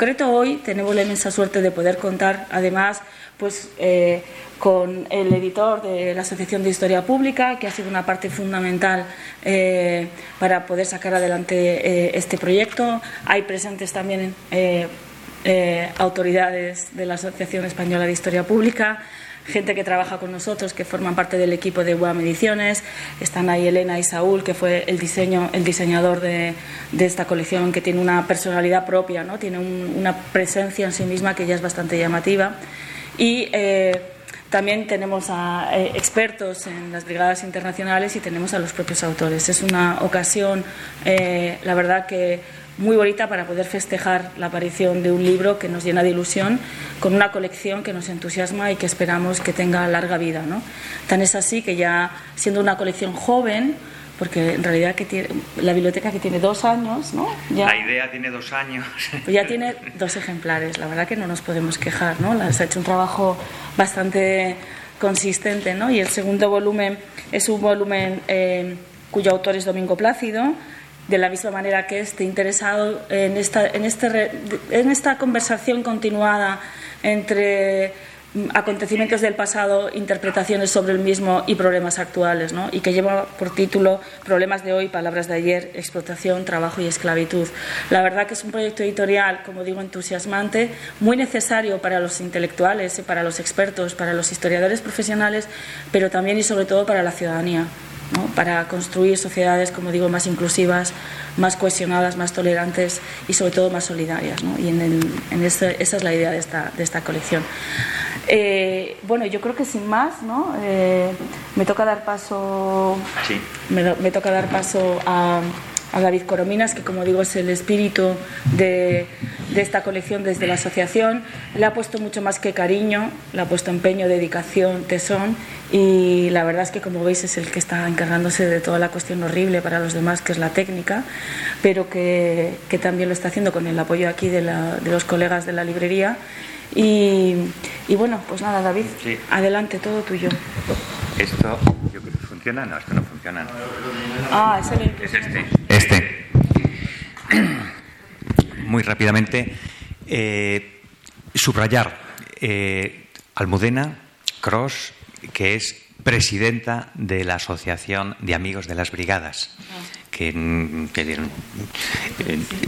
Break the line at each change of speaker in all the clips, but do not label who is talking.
concreto hoy tenemos la inmensa suerte de poder contar además pues eh, con el editor de la Asociación de Historia Pública que ha sido una parte fundamental eh, para poder sacar adelante eh, este proyecto. Hay presentes también autoridades de la Asociación Española de Historia Pública gente que trabaja con nosotros, que forman parte del equipo de UAM Ediciones. Están ahí Elena y Saúl, que fue el, diseño, el diseñador de, de esta colección, que tiene una personalidad propia, ¿no? tiene un, una presencia en sí misma que ya es bastante llamativa. Y eh, también tenemos a eh, expertos en las brigadas internacionales y tenemos a los propios autores. Es una ocasión, eh, la verdad que muy bonita para poder festejar la aparición de un libro que nos llena de ilusión, con una colección que nos entusiasma y que esperamos que tenga larga vida. ¿no? Tan es así que ya siendo una colección joven, porque en realidad que tiene, la biblioteca que tiene dos años, ¿no?
Ya, la idea tiene dos años.
Pues ya tiene dos ejemplares, la verdad que no nos podemos quejar, ¿no? Se ha hecho un trabajo bastante consistente, ¿no? Y el segundo volumen es un volumen eh, cuyo autor es Domingo Plácido, de la misma manera que esté interesado en esta, en este, en esta conversación continuada entre acontecimientos del pasado, interpretaciones sobre el mismo y problemas actuales, ¿no? y que lleva por título Problemas de hoy, palabras de ayer, explotación, trabajo y esclavitud. La verdad que es un proyecto editorial, como digo, entusiasmante, muy necesario para los intelectuales, para los expertos, para los historiadores profesionales, pero también y sobre todo para la ciudadanía para construir sociedades, como digo, más inclusivas, más cohesionadas, más tolerantes y sobre todo más solidarias. Y en, esa es la idea de esta, de esta colección. Eh, bueno, yo creo que sin más, ¿no? Eh, me toca dar paso, me, toca dar paso a, a David Corominas, que como digo es el espíritu de, de, esta colección desde la asociación. Le ha puesto mucho más que cariño, le ha puesto empeño, dedicación, tesón y la verdad es que como veis es el que está encargándose de toda la cuestión horrible para los demás, que es la técnica, pero que, que también lo está haciendo con el apoyo aquí de, la, de los colegas de la librería. Y, y bueno, pues nada, David, adelante, todo tuyo.
Esto, yo creo que funciona, no, esto no funciona.
Ah, es, el...
es este. Este. Muy rápidamente, eh, subrayar eh, Almudena, Cross, que es presidenta de la Asociación de Amigos de las Brigadas. Que, eh,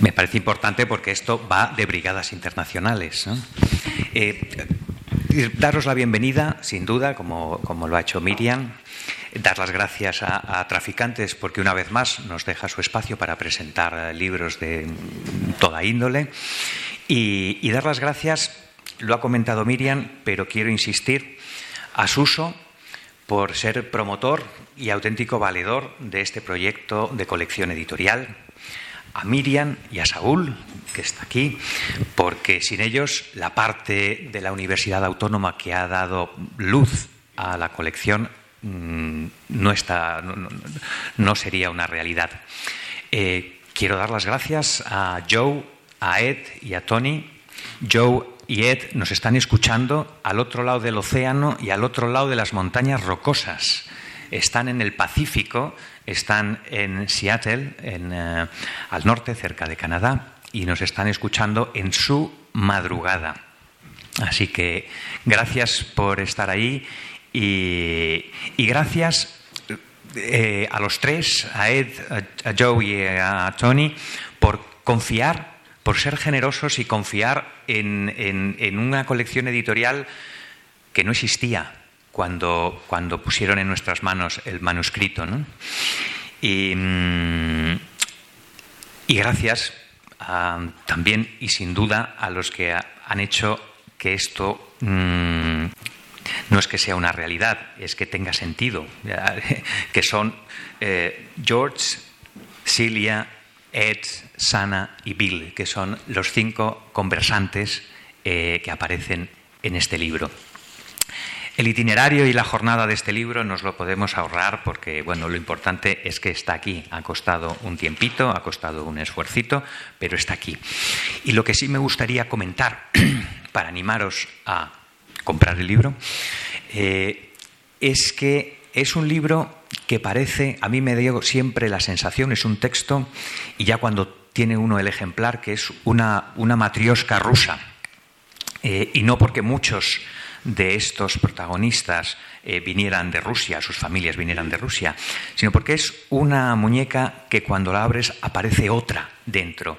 me parece importante porque esto va de brigadas internacionales. Eh, daros la bienvenida, sin duda, como, como, lo ha hecho Miriam. Dar las gracias a, Traficantes porque una vez más nos deja su espacio para presentar libros de toda índole. Y, y dar las gracias, lo ha comentado Miriam, pero quiero insistir, a Suso por ser promotor y auténtico valedor de este proyecto de colección editorial, a Miriam y a Saúl, que está aquí, porque sin ellos la parte de la Universidad Autónoma que ha dado luz a la colección mm, no, está, no, sería una realidad. Eh, quiero dar las gracias a Joe, a Ed y a Tony. Joe y Ed nos están escuchando al otro lado del océano y al otro lado de las montañas rocosas. Están en el Pacífico, están en Seattle, en, eh, al norte, cerca de Canadá, y nos están escuchando en su madrugada. Así que gracias por estar ahí y, gracias eh, a los tres, a Ed, a Joe y a Tony, por confiar por ser generosos y confiar en, una colección editorial que no existía cuando, cuando, pusieron en nuestras manos el manuscrito. Mm, y, gracias también y sin duda a los que han hecho que esto mm, no es que sea una realidad, es que tenga sentido, que son eh, George, Celia, Ed, Sana y Bill, que son los cinco conversantes eh, que aparecen en este libro. El itinerario y la jornada de este libro nos lo podemos ahorrar porque, bueno, lo importante es que está aquí. Ha costado un tiempito, ha costado un esfuercito, pero está aquí. Y lo que sí me gustaría comentar, para animaros a comprar el libro, eh, es que es un libro que parece, a mí me dio siempre la sensación, es un texto, y ya cuando tiene uno el ejemplar, que es una, una matriosca rusa. Eh, y no porque muchos de estos protagonistas eh, vinieran de Rusia, sus familias vinieran de Rusia, sino porque es una muñeca que cuando la abres aparece otra dentro,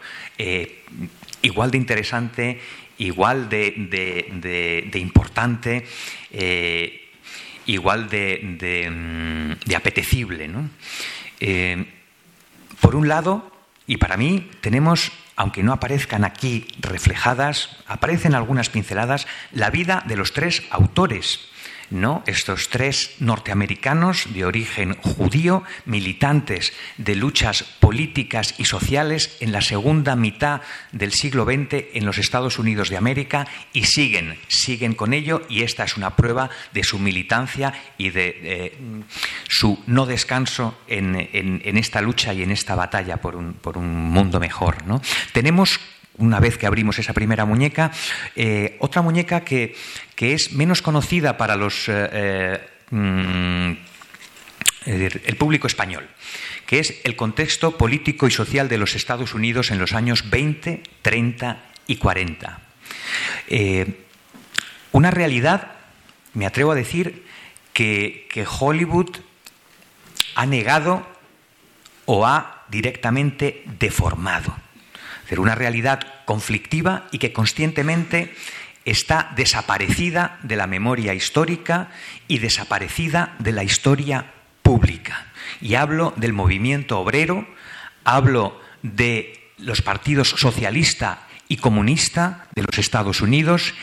igual de interesante, igual de, importante, eh, igual de, mm, apetecible. por un lado, y para mí, tenemos aunque no aparezcan aquí reflejadas, aparecen algunas pinceladas, la vida de los tres autores. ¿No? Estos tres norteamericanos de origen judío, militantes de luchas políticas y sociales en la segunda mitad del siglo XX en los Estados Unidos de América y siguen, siguen con ello y esta es una prueba de su militancia y de eh, su no descanso en, esta lucha y en esta batalla por un, mundo mejor. ¿no? Tenemos una vez que abrimos esa primera muñeca, eh, otra muñeca que, es menos conocida para los, eh, eh, mm, el público español, que es el contexto político y social de los Estados Unidos en los años 20, 30 y 40. una realidad, me atrevo a decir, que, que Hollywood ha negado o ha directamente deformado una realidad conflictiva y que conscientemente está desaparecida de la memoria histórica y desaparecida de la historia pública. Y hablo del movimiento obrero, hablo de los partidos socialista y comunista de los Estados Unidos,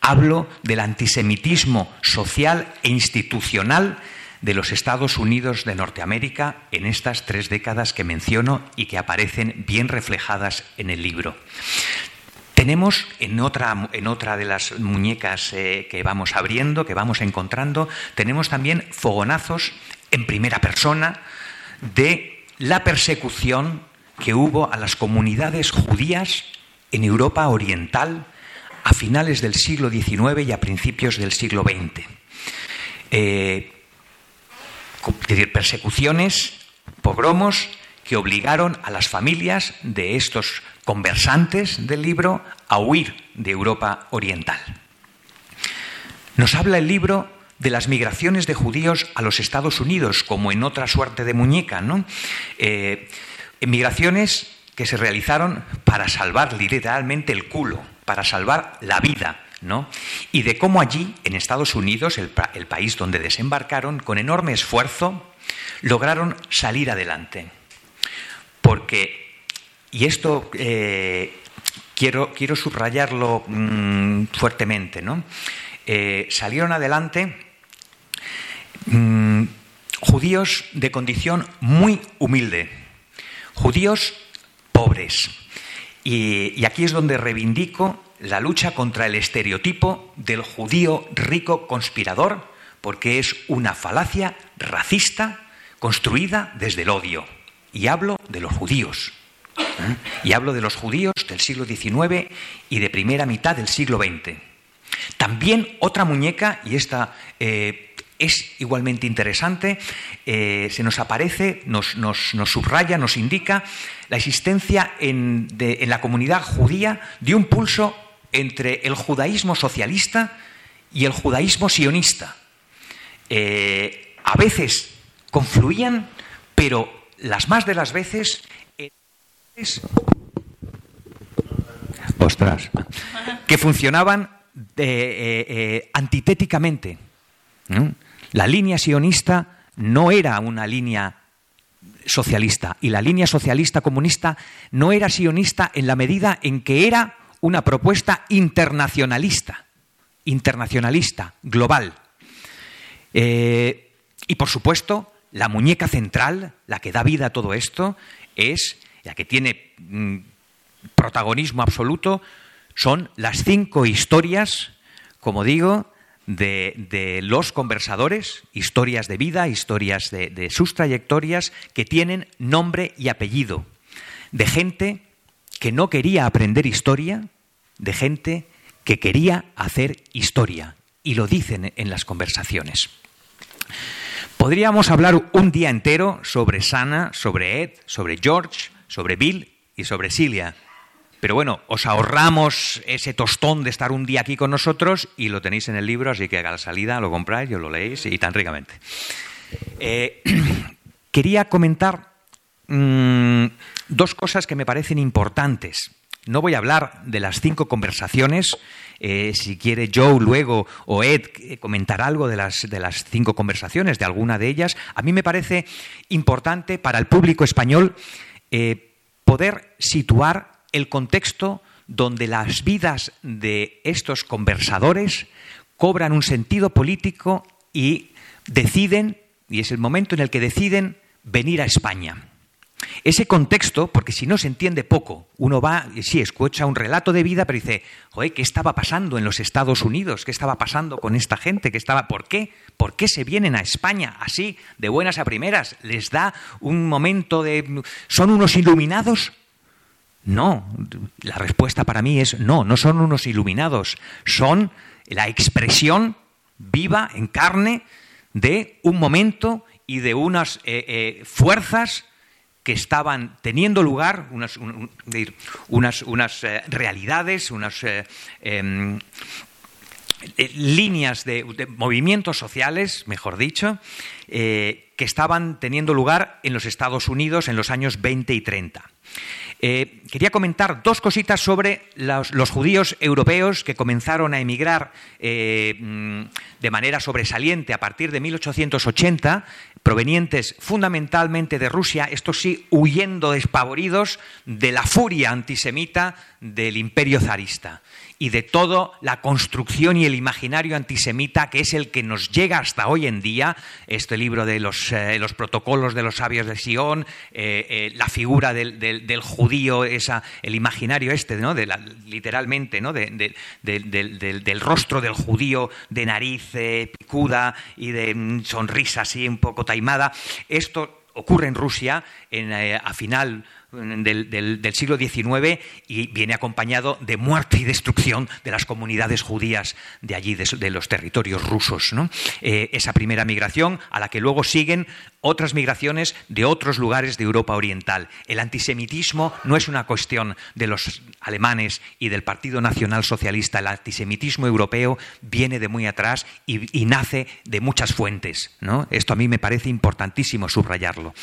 hablo del antisemitismo social e institucional de los Estados Unidos de Norteamérica en estas tres décadas que menciono y que aparecen bien reflejadas en el libro. Tenemos en otra, en otra de las muñecas eh, que vamos abriendo, que vamos encontrando, tenemos también fogonazos en primera persona de la persecución que hubo a las comunidades judías en Europa Oriental a finales del siglo XIX y a principios del siglo XX es decir, persecuciones, pogromos que obligaron a las familias de estos conversantes del libro a huir de Europa Oriental. Nos habla el libro de las migraciones de judíos a los Estados Unidos, como en otra suerte de muñeca, ¿no? Eh, migraciones que se realizaron para salvar literalmente el culo, para salvar la vida, y de cómo allí, en Estados Unidos, el, país donde desembarcaron, con enorme esfuerzo, lograron salir adelante. Porque, y esto eh, quiero, quiero, subrayarlo mm, fuertemente, ¿no? Eh, salieron adelante mm, judíos de condición muy humilde, judíos pobres. y aquí es donde reivindico la lucha contra el estereotipo del judío rico conspirador, porque es una falacia racista construida desde el odio. Y hablo de los judíos. ¿eh? Y hablo de los judíos del siglo XIX y de primera mitad del siglo XX. También otra muñeca, y esta eh, es igualmente interesante, eh, se nos aparece, nos, subraya, nos indica la existencia en, en la comunidad judía de un pulso entre el judaísmo socialista y el judaísmo sionista. Eh, a veces confluían, pero las más de las veces ostras, que funcionaban eh, eh, antitéticamente. La línea sionista no era una línea socialista y la línea socialista comunista no era sionista en la medida en que era una propuesta internacionalista, internacionalista, global. Eh, y por supuesto, la muñeca central, la que da vida a todo esto, es, la que tiene mm, protagonismo absoluto, son las cinco historias, como digo, de, los conversadores, historias de vida, historias de, de sus trayectorias que tienen nombre y apellido, de gente que no quería aprender historia, de gente que quería hacer historia, y lo dicen en las conversaciones. Podríamos hablar un día entero sobre Sana, sobre Ed, sobre George, sobre Bill y sobre Cilia. Pero bueno, os ahorramos ese tostón de estar un día aquí con nosotros y lo tenéis en el libro, así que a la salida lo compráis y lo leéis y tan ricamente. Eh, quería comentar mm, dos cosas que me parecen importantes. No voy a hablar de las cinco conversaciones. Eh, si quiere Joe luego o Ed eh, comentar algo de las, de las cinco conversaciones, de alguna de ellas, a mí me parece importante para el público español eh, poder situar el contexto donde las vidas de estos conversadores cobran un sentido político y deciden, y es el momento en el que deciden venir a España. Ese contexto, porque si no se entiende poco, uno va, sí, escucha un relato de vida, pero dice, joder, ¿qué estaba pasando en los Estados Unidos? ¿Qué estaba pasando con esta gente? ¿Qué estaba, ¿Por qué? ¿Por qué se vienen a España así, de buenas a primeras? ¿Les da un momento de... ¿Son unos iluminados? No, la respuesta para mí es no, no son unos iluminados, son la expresión viva, en carne, de un momento y de unas eh, eh, fuerzas que estaban teniendo lugar, unas, unas, eh, realidades, unas eh, em, eh, líneas de, movimientos sociales, mejor dicho, que estaban teniendo lugar en los Estados Unidos en los años 20 y 30. Eh, quería comentar dos cositas sobre los, judíos europeos que comenzaron a emigrar mm, de manera sobresaliente a partir de 1880, provenientes fundamentalmente de Rusia, estos sí huyendo despavoridos de la furia antisemita del imperio zarista y de toda la construcción y el imaginario antisemita que es el que nos llega hasta hoy en día, este libro de los, eh, protocolos de los sabios de Sion, eh, eh, la figura del, judío, esa, el imaginario este, ¿no? de literalmente, ¿no? del, rostro del judío de nariz picuda y de mm, sonrisa así un poco taimada, esto ocurre en Rusia en, a final del, siglo XIX y viene acompañado de muerte y destrucción de las comunidades judías de allí, de, los territorios rusos. Eh, esa primera migración a la que luego siguen otras migraciones de otros lugares de Europa Oriental. El antisemitismo no es una cuestión de los alemanes y del Partido Nacional Socialista. El antisemitismo europeo viene de muy atrás y, nace de muchas fuentes. Esto a mí me parece importantísimo subrayarlo.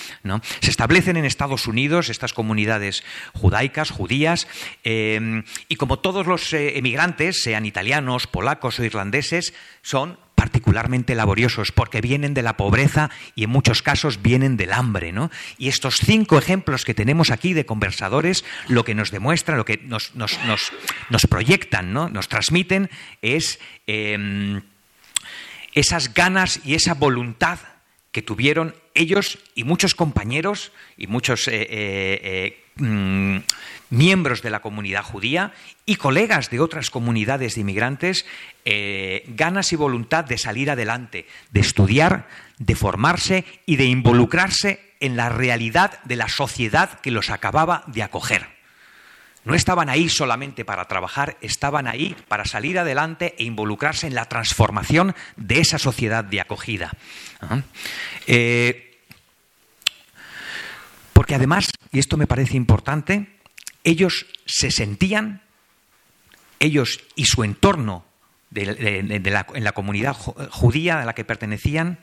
Se establecen en Estados Unidos estas comunidades judaicas, judías, eh, y como todos los eh, emigrantes, sean italianos, polacos o irlandeses, son particularmente laboriosos porque vienen de la pobreza y en muchos casos vienen del hambre. ¿no? Y estos cinco ejemplos que tenemos aquí de conversadores lo que nos demuestran, lo que nos, proyectan, ¿no? nos transmiten es em, esas ganas y esa voluntad que tuvieron ellos y muchos compañeros y muchos eh, eh, eh, mm, miembros de la comunidad judía y colegas de otras comunidades de inmigrantes, ganas y voluntad de salir adelante, de estudiar, de formarse y de involucrarse en la realidad de la sociedad que los acababa de acoger. No estaban ahí solamente para trabajar, estaban ahí para salir adelante e involucrarse en la transformación de esa sociedad de acogida. Eh, porque además, y esto me parece importante, ellos se sentían, ellos y su entorno en la comunidad judía a la que pertenecían,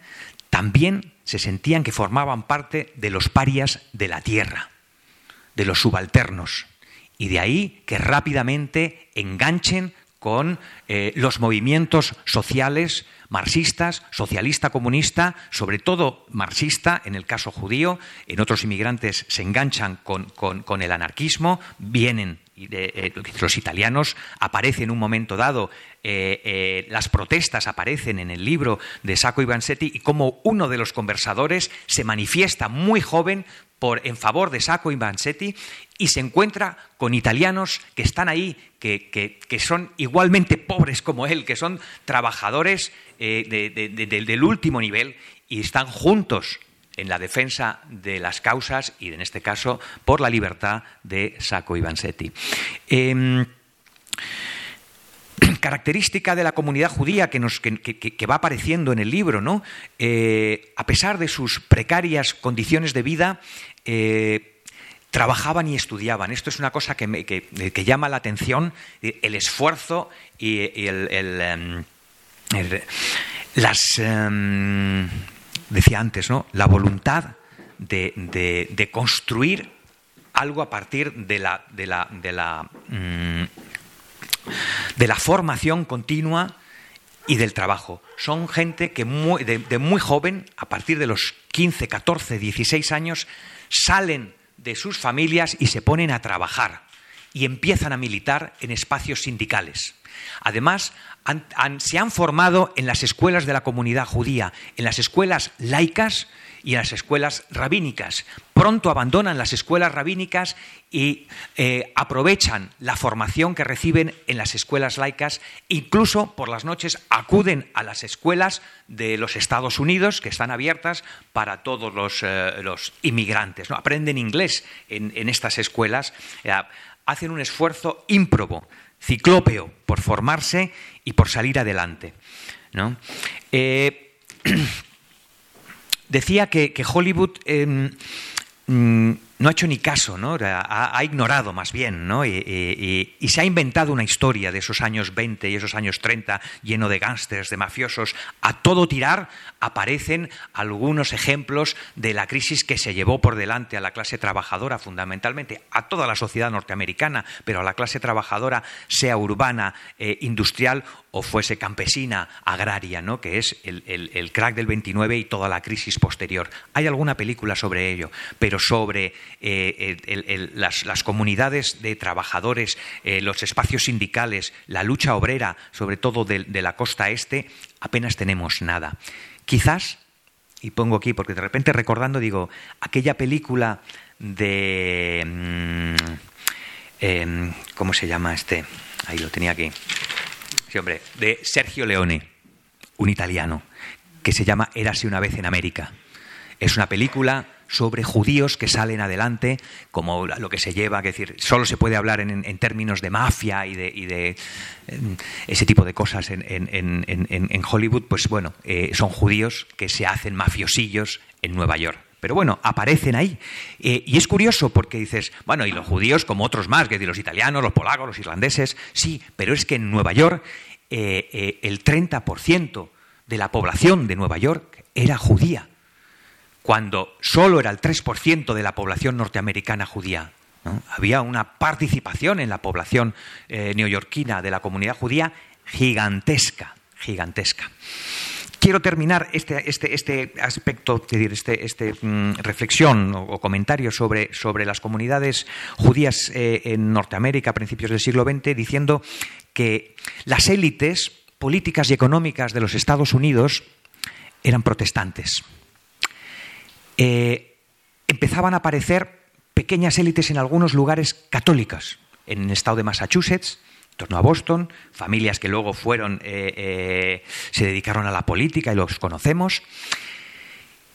también se sentían que formaban parte de los parias de la tierra, de los subalternos. Y de ahí que rápidamente enganchen con eh, los movimientos sociales marxistas, socialista comunista, sobre todo marxista en el caso judío, en otros inmigrantes se enganchan con, el anarquismo, vienen eh, los italianos, aparece en un momento dado, eh, las protestas aparecen en el libro de Sacco Vanzetti y como uno de los conversadores se manifiesta muy joven en favor de Sacco y Vanzetti y se encuentra con italianos que están ahí, que, que, son igualmente pobres como él, que son trabajadores eh, del último nivel y están juntos en la defensa de las causas y, en este caso, por la libertad de Sacco y Vanzetti. Em, característica de la comunidad judía que, nos, que, va apareciendo en el libro, ¿no? Eh, a pesar de sus precarias condiciones de vida, eh, trabajaban y estudiaban. Esto es una cosa que, llama la atención, eh, el esfuerzo y, el, em, las, em, decía antes, ¿no? la voluntad de, construir algo a partir de la, de la, de la mm, de la formación continua y del trabajo. Son gente que de, muy joven, a partir de los 15, 14, 16 años, salen de sus familias y se ponen a trabajar y empiezan a militar en espacios sindicales. Además, se han formado en las escuelas de la comunidad judía, en las escuelas laicas y en las escuelas rabínicas. Pronto abandonan las escuelas rabínicas y eh, aprovechan la formación que reciben en las escuelas laicas, incluso por las noches acuden a las escuelas de los Estados Unidos, que están abiertas para todos los, eh, inmigrantes. ¿no? Aprenden inglés en, estas escuelas, eh, hacen un esfuerzo ímprobo, ciclópeo, por formarse y por salir adelante. ¿no? decía que, Hollywood em, mm, no ha hecho ni caso, ¿no? Ha, ignorado más bien, ¿no? Y, se ha inventado una historia de esos años 20 y esos años 30 lleno de gángsters, de mafiosos. A todo tirar aparecen algunos ejemplos de la crisis que se llevó por delante a la clase trabajadora, fundamentalmente, a toda la sociedad norteamericana, pero a la clase trabajadora, sea urbana, eh, industrial o fuese campesina, agraria, ¿no? que es el, crack del 29 y toda la crisis posterior. Hay alguna película sobre ello, pero sobre eh, las, comunidades de trabajadores, eh, los espacios sindicales, la lucha obrera, sobre todo de, la costa este, apenas tenemos nada. Quizás, y pongo aquí porque de repente recordando, digo, aquella película de... Mm, em, ¿Cómo se llama este? Ahí lo tenía aquí hombre, de Sergio Leone, un italiano, que se llama Érase una vez en América. Es una película sobre judíos que salen adelante, como lo que se lleva, es decir, solo se puede hablar en, términos de mafia y de, ese tipo de cosas en, Hollywood, pues bueno, eh, son judíos que se hacen mafiosillos en Nueva York. Pero bueno, aparecen ahí. Eh, y es curioso porque dices, bueno, y los judíos como otros más, que los italianos, los polacos, los irlandeses, sí, pero es que en Nueva York eh, eh, el 30% de la población de Nueva York era judía, cuando solo era el 3% de la población norteamericana judía. Había una participación en la población neoyorquina de la comunidad judía gigantesca, gigantesca quiero terminar este, este, este aspecto, es decir, este, este mm, reflexión o, comentario sobre, sobre, las comunidades judías eh, en Norteamérica a principios del siglo XX diciendo que las élites políticas y económicas de los Estados Unidos eran protestantes. Eh, empezaban a aparecer pequeñas élites en algunos lugares católicos, en el estado de Massachusetts, torno a Boston, familias que luego fueron, eh, eh, se dedicaron a la política y los conocemos.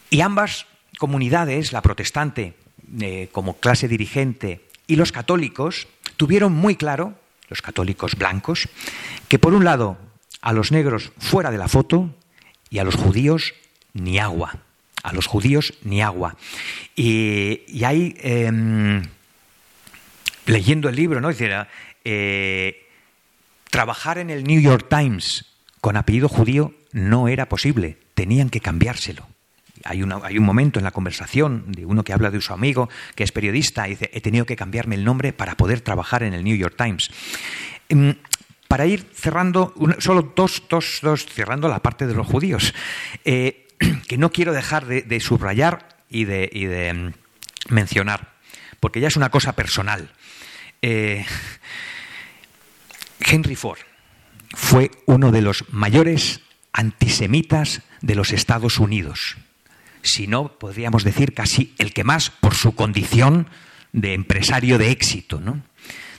Y ambas comunidades, la protestante eh, como clase dirigente y los católicos, tuvieron muy claro, los católicos blancos, que por un lado a los negros fuera de la foto y a los judíos ni agua. A los judíos ni agua. Y, y hay, em, leyendo el libro, ¿no? Trabajar en el New York Times con apellido judío no era posible, tenían que cambiárselo. Hay, un momento en la conversación de uno que habla de su amigo, que es periodista, y dice, he tenido que cambiarme el nombre para poder trabajar en el New York Times. Em, para ir cerrando, solo dos, dos, dos, cerrando la parte de los judíos, eh, que no quiero dejar de, subrayar y de, em, mencionar, porque ya es una cosa personal. Eh, Henry Ford fue uno de los mayores antisemitas de los Estados Unidos. si no podríamos decir casi el que más por su condición de empresario de éxito, ¿no?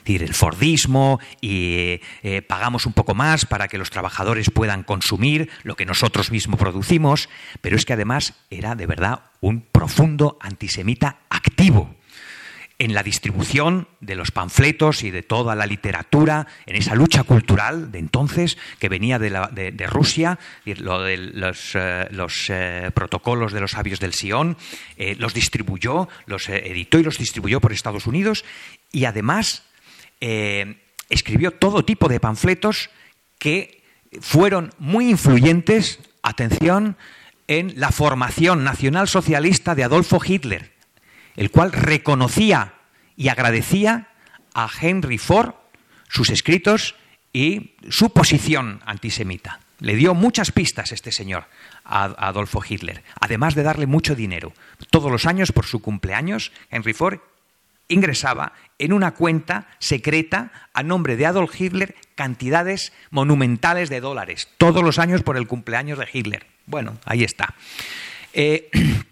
decir, el Fordismo y eh, pagamos un poco más para que los trabajadores puedan consumir lo que nosotros mismos producimos, pero es que además era de verdad un profundo antisemita activo en la distribución de los panfletos y de toda la literatura, en esa lucha cultural de entonces que venía de, Rusia, lo de los, eh, eh, protocolos de los sabios del Sion, eh, los distribuyó, los editó y los distribuyó por Estados Unidos y además escribió todo tipo de panfletos que fueron muy influyentes, atención, en la formación nacional socialista de Adolfo Hitler el cual reconocía y agradecía a Henry Ford sus escritos y su posición antisemita. Le dio muchas pistas este señor a Adolfo Hitler, además de darle mucho dinero. Todos los años, por su cumpleaños, Henry Ford ingresaba en una cuenta secreta a nombre de Adolf Hitler cantidades monumentales de dólares, todos los años por el cumpleaños de Hitler. Bueno, ahí está. Eh,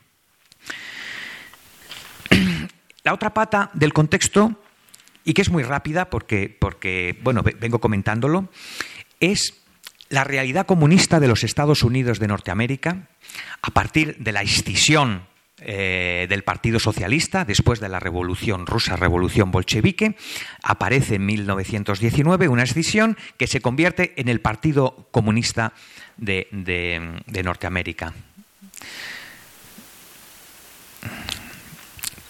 La otra pata del contexto, y que es muy rápida porque, porque bueno, vengo comentándolo, es la realidad comunista de los Estados Unidos de Norteamérica a partir de la escisión eh, del Partido Socialista después de la Revolución Rusa, Revolución Bolchevique, aparece en 1919 una escisión que se convierte en el Partido Comunista de Norteamérica.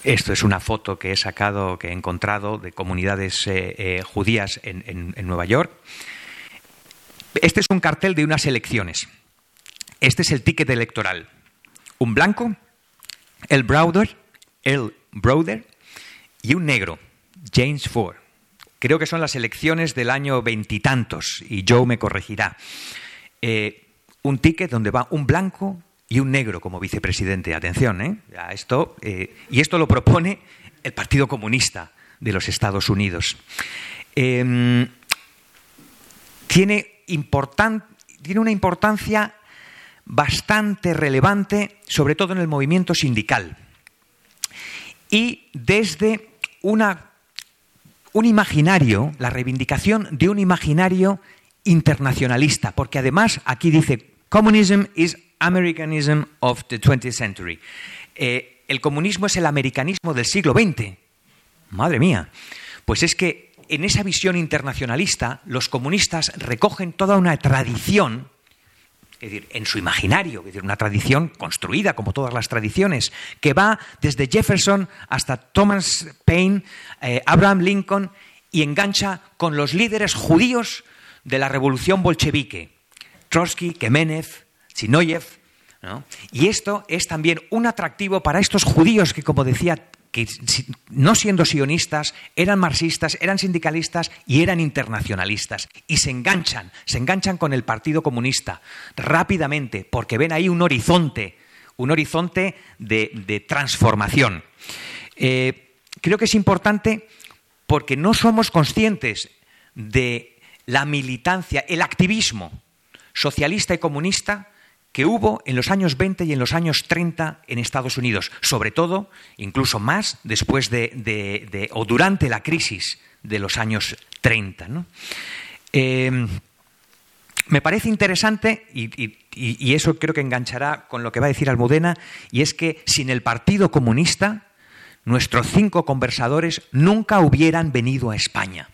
Esto es una foto que he sacado, que he encontrado de comunidades eh, eh, judías en, Nueva York. Este es un cartel de unas elecciones. Este es el ticket electoral. Un blanco, el Browder, el Browder y un negro, James Ford. Creo que son las elecciones del año veintitantos y Joe me corregirá. Eh, un ticket donde va un blanco, y un negro como vicepresidente. Atención, ¿eh? esto, eh, y esto lo propone el Partido Comunista de los Estados Unidos. Em, tiene, tiene una importancia bastante relevante, sobre todo en el movimiento sindical. Y desde una, un imaginario, la reivindicación de un imaginario internacionalista, porque además aquí dice, communism is Americanism of the 20th Century. Eh, el comunismo es el americanismo del siglo XX. Madre mía. Pues es que en esa visión internacionalista los comunistas recogen toda una tradición, es decir, en su imaginario, una tradición construida como todas las tradiciones, que va desde Jefferson hasta Thomas Paine, eh, Abraham Lincoln y engancha con los líderes judíos de la revolución bolchevique, Trotsky, Kemenev, Chinoyev. Y esto es también un atractivo para estos judíos que, como decía, no siendo sionistas, eran marxistas, eran sindicalistas y eran internacionalistas. Y se enganchan, se enganchan con el Partido Comunista rápidamente, porque ven ahí un horizonte, un horizonte de, transformación. Eh, creo que es importante porque no somos conscientes de la militancia, el activismo socialista y comunista que hubo en los años 20 y en los años 30 en Estados Unidos, sobre todo, incluso más, después de, o durante la crisis de los años 30. Em, me parece interesante, y, y, eso creo que enganchará con lo que va a decir Almudena, y es que sin el Partido Comunista, nuestros cinco conversadores nunca hubieran venido a España,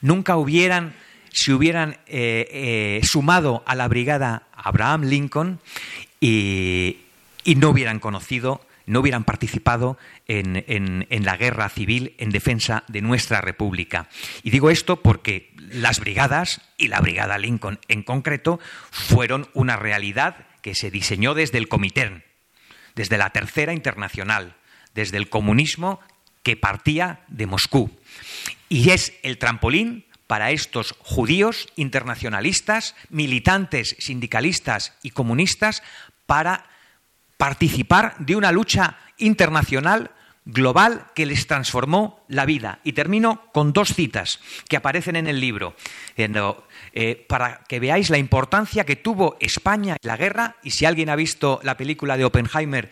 nunca hubieran se hubieran eh, eh, sumado a la brigada Abraham Lincoln y, no hubieran conocido, no hubieran participado en, la guerra civil en defensa de nuestra República. Y digo esto porque las brigadas, y la brigada Lincoln en concreto, fueron una realidad que se diseñó desde el Comité, desde la Tercera Internacional, desde el comunismo que partía de Moscú. Y es el trampolín para estos judíos internacionalistas, militantes sindicalistas y comunistas, para participar de una lucha internacional global que les transformó la vida. Y termino con dos citas que aparecen en el libro, eh, para que veáis la importancia que tuvo España en la guerra, y si alguien ha visto la película de Oppenheimer,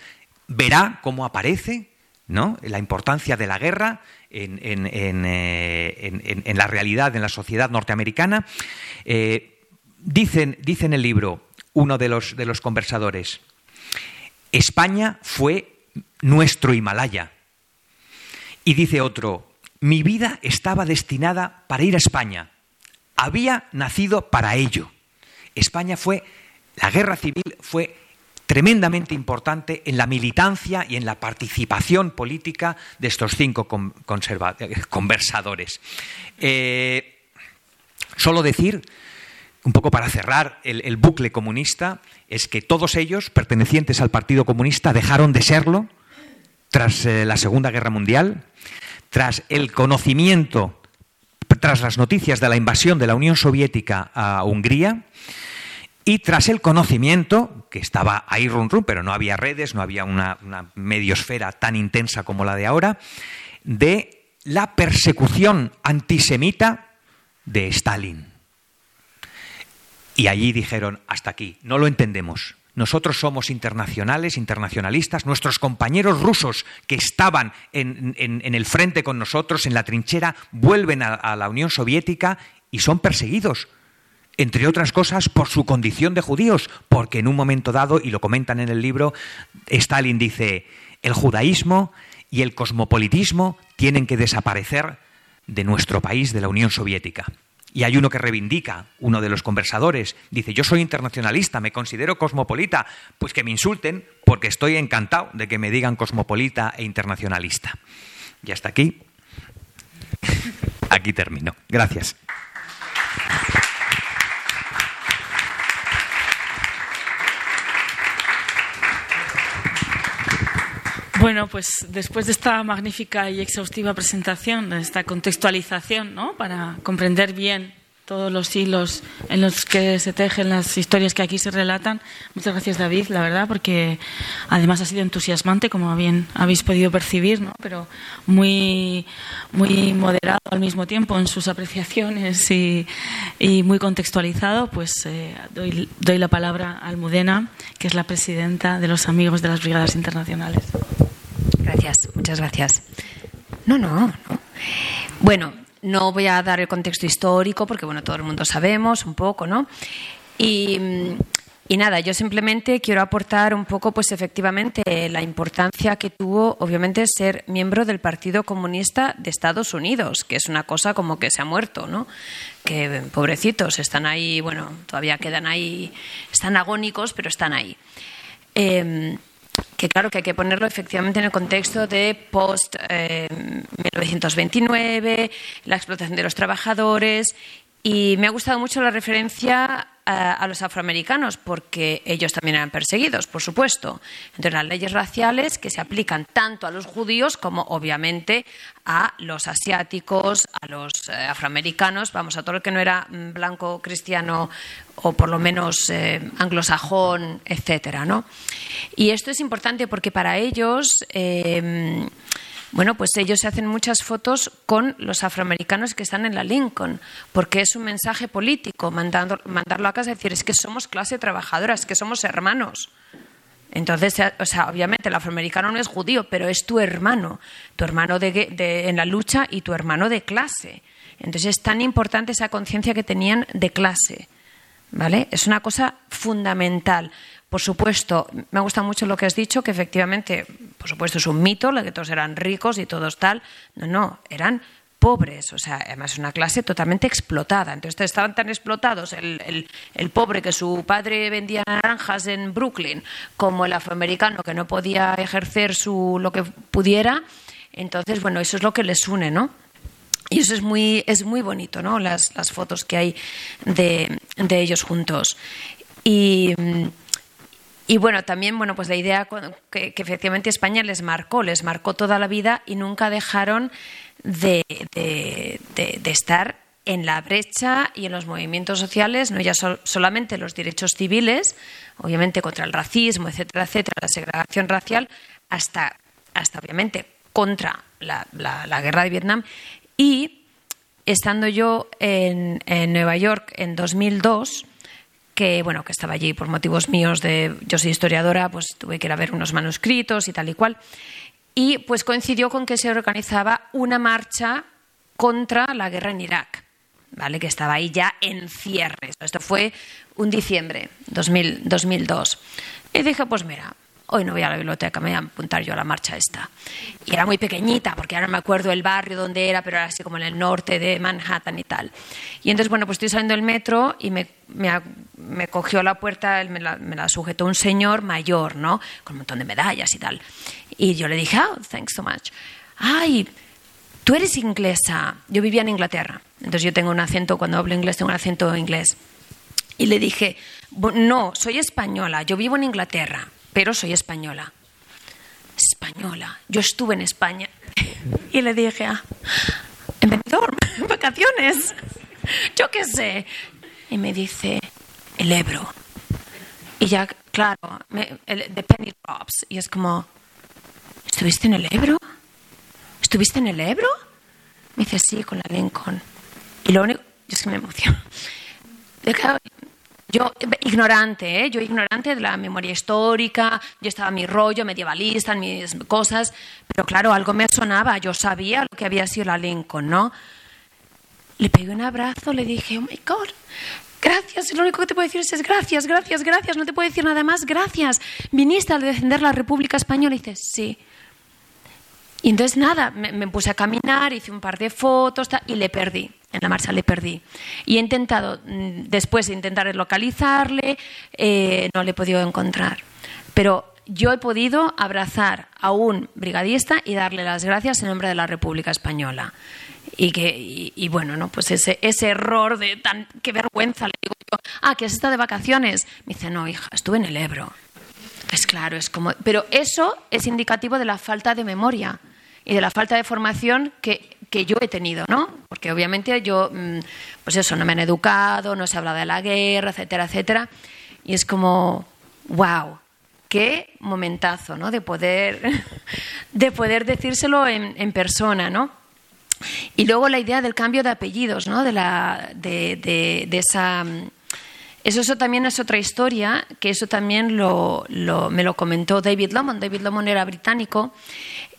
verá cómo aparece ¿no? la importancia de la guerra en, eh, la realidad, en la sociedad norteamericana. Eh, dicen, dice en el libro uno de los conversadores, España fue nuestro Himalaya. Y dice otro, mi vida estaba destinada para ir a España. Había nacido para ello. España fue, la guerra civil fue tremendamente importante en la militancia y en la participación política de estos cinco conversadores. Eh, solo decir, un poco para cerrar el, bucle comunista, es que todos ellos, pertenecientes al Partido Comunista, dejaron de serlo tras eh, la Segunda Guerra Mundial, tras el conocimiento, tras las noticias de la invasión de la Unión Soviética a Hungría, y tras el conocimiento, que estaba ahí run run, pero no había redes, no había una, mediosfera tan intensa como la de ahora, de la persecución antisemita de Stalin. Y allí dijeron, hasta aquí, no lo entendemos. Nosotros somos internacionales, internacionalistas. Nuestros compañeros rusos que estaban en, el frente con nosotros, en la trinchera, vuelven a la Unión Soviética y son perseguidos entre otras cosas, por su condición de judíos, porque en un momento dado, y lo comentan en el libro, Stalin dice, el judaísmo y el cosmopolitismo tienen que desaparecer de nuestro país, de la Unión Soviética. Y hay uno que reivindica, uno de los conversadores, dice, yo soy internacionalista, me considero cosmopolita, pues que me insulten porque estoy encantado de que me digan cosmopolita e internacionalista. Y hasta aquí, aquí termino. Gracias.
Bueno, pues después de esta magnífica y exhaustiva presentación, de esta contextualización, ¿no? para comprender bien todos los hilos en los que se tejen las historias que aquí se relatan. Muchas gracias, David, la verdad, porque además ha sido entusiasmante, como bien habéis podido percibir, ¿no? pero muy, muy moderado al mismo tiempo en sus apreciaciones y, muy contextualizado. Pues eh, doy, doy la palabra a Almudena, que es la presidenta de los Amigos de las Brigadas Internacionales.
Muchas gracias. No, no, no. Bueno, no voy a dar el contexto histórico porque, bueno, todo el mundo sabemos un poco, ¿no? Y, nada, yo simplemente quiero aportar un poco, pues efectivamente, la importancia que tuvo, obviamente, ser miembro del Partido Comunista de Estados Unidos, que es una cosa como que se ha muerto, ¿no? Que pobrecitos, están ahí, bueno, todavía quedan ahí, están agónicos, pero están ahí. Eh, que claro que hay que ponerlo efectivamente en el contexto de post 1929, eh, la explotación de los trabajadores y me ha gustado mucho la referencia a, los afroamericanos, porque ellos también eran perseguidos, por supuesto. Entonces, las leyes raciales que se aplican tanto a los judíos como, obviamente, a los asiáticos, a los eh, afroamericanos, vamos, a todo el que no era mm, blanco, cristiano o por lo menos eh, anglosajón, etcétera, ¿no? Y esto es importante porque para ellos eh, bueno, pues ellos se hacen muchas fotos con los afroamericanos que están en la Lincoln, porque es un mensaje político, mandando, mandarlo a casa y decir, es que somos clase trabajadora, es que somos hermanos. Entonces, o sea, obviamente el afroamericano no es judío, pero es tu hermano, tu hermano de, en la lucha y tu hermano de clase. Entonces es tan importante esa conciencia que tenían de clase, ¿vale? Es una cosa fundamental. Por supuesto, me gusta mucho lo que has dicho, que efectivamente, por supuesto, es un mito, lo que todos eran ricos y todos tal. No, no, eran pobres, o sea, además una clase totalmente explotada. Entonces estaban tan explotados el, el, pobre que su padre vendía naranjas en Brooklyn, como el afroamericano que no podía ejercer su lo que pudiera. Entonces, bueno, eso es lo que les une, ¿no? Y eso es muy, es muy bonito, ¿no? Las, las fotos que hay de, de ellos juntos. Y y bueno, también, bueno, pues la idea que, efectivamente España les marcó, les marcó toda la vida y nunca dejaron de, estar en la brecha y en los movimientos sociales, no ya solamente los derechos civiles, obviamente contra el racismo, etcétera, etcétera, la segregación racial, hasta, hasta obviamente contra la, guerra de Vietnam. Y estando yo en, en, Nueva York en 2002, que bueno, que estaba allí por motivos míos de yo soy historiadora, pues tuve que ir a ver unos manuscritos y tal y cual. Y pues coincidió con que se organizaba una marcha contra la guerra en Irak, ¿vale? Que estaba ahí ya en cierres. Esto fue un diciembre 2000, 2002. Y dije, pues mira, hoy no voy a la biblioteca, me voy a apuntar yo a la marcha esta. Y era muy pequeñita, porque ahora no me acuerdo el barrio donde era, pero era así como en el norte de Manhattan y tal. Y entonces, bueno, pues estoy saliendo del metro y me, me, cogió la puerta, me la, me la, sujetó un señor mayor, ¿no? Con un montón de medallas y tal. Y yo le dije, oh, thanks so much. Ay, tú eres inglesa. Yo vivía en Inglaterra. Entonces yo tengo un acento, cuando hablo inglés, tengo un acento inglés. Y le dije, no, soy española, yo vivo en Inglaterra pero soy española. Española. Yo estuve en España y le dije, ah, en Benidorm, vacaciones, yo qué sé. Y me dice, el Ebro. Y ya, claro, el, the penny drops. Y es como, ¿estuviste en el Ebro? ¿Estuviste en el Ebro? Me dice, sí, con la Lincoln. Y lo único, yo es que me emociono. Yo, ignorante, ¿eh? yo ignorante de la memoria histórica, yo estaba en mi rollo medievalista, en mis cosas, pero claro, algo me sonaba, yo sabía lo que había sido la Lincoln, ¿no? Le pegué un abrazo, le dije, oh my God, gracias, lo único que te puedo decir es gracias, gracias, gracias, no te puedo decir nada más, gracias. Viniste a defender la República Española y dices, sí. Y entonces nada, me, puse a caminar, hice un par de fotos y le perdí en la marcha le perdí. Y he intentado, mm, después de intentar localizarle, eh, no le he podido encontrar. Pero yo he podido abrazar a un brigadista y darle las gracias en nombre de la República Española. Y, que, y, bueno, ¿no? pues ese, ese error de tan, qué vergüenza, le digo yo, ah, que has estado de vacaciones. Me dice, no, hija, estuve en el Ebro. Es claro, es como. Pero eso es indicativo de la falta de memoria y de la falta de formación que, que yo he tenido, ¿no? Porque obviamente yo, mm, pues eso, no me han educado, no se habla de la guerra, etcétera, etcétera. Y es como, wow, qué momentazo, ¿no? De poder, de poder decírselo en, persona, ¿no? Y luego la idea del cambio de apellidos, ¿no? De, la, de, de, esa... Mm, eso, también es otra historia, que eso también lo, me lo comentó David Lomond. David Lomond era británico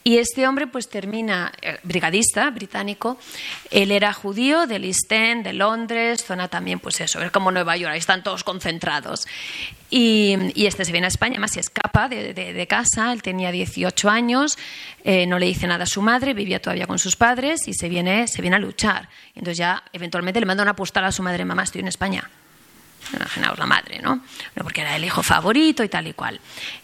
y este hombre pues termina, eh, brigadista británico, él era judío del East End, de Londres, zona también pues eso, es como Nueva York, ahí están todos concentrados. Y, este se viene a España, además se escapa de, casa, él tenía 18 años, eh, no le dice nada a su madre, vivía todavía con sus padres y se viene, se viene a luchar. Entonces ya eventualmente le manda una postal a su madre, mamá, estoy en España imaginaos la madre, ¿no? Porque era el hijo favorito y tal y cual.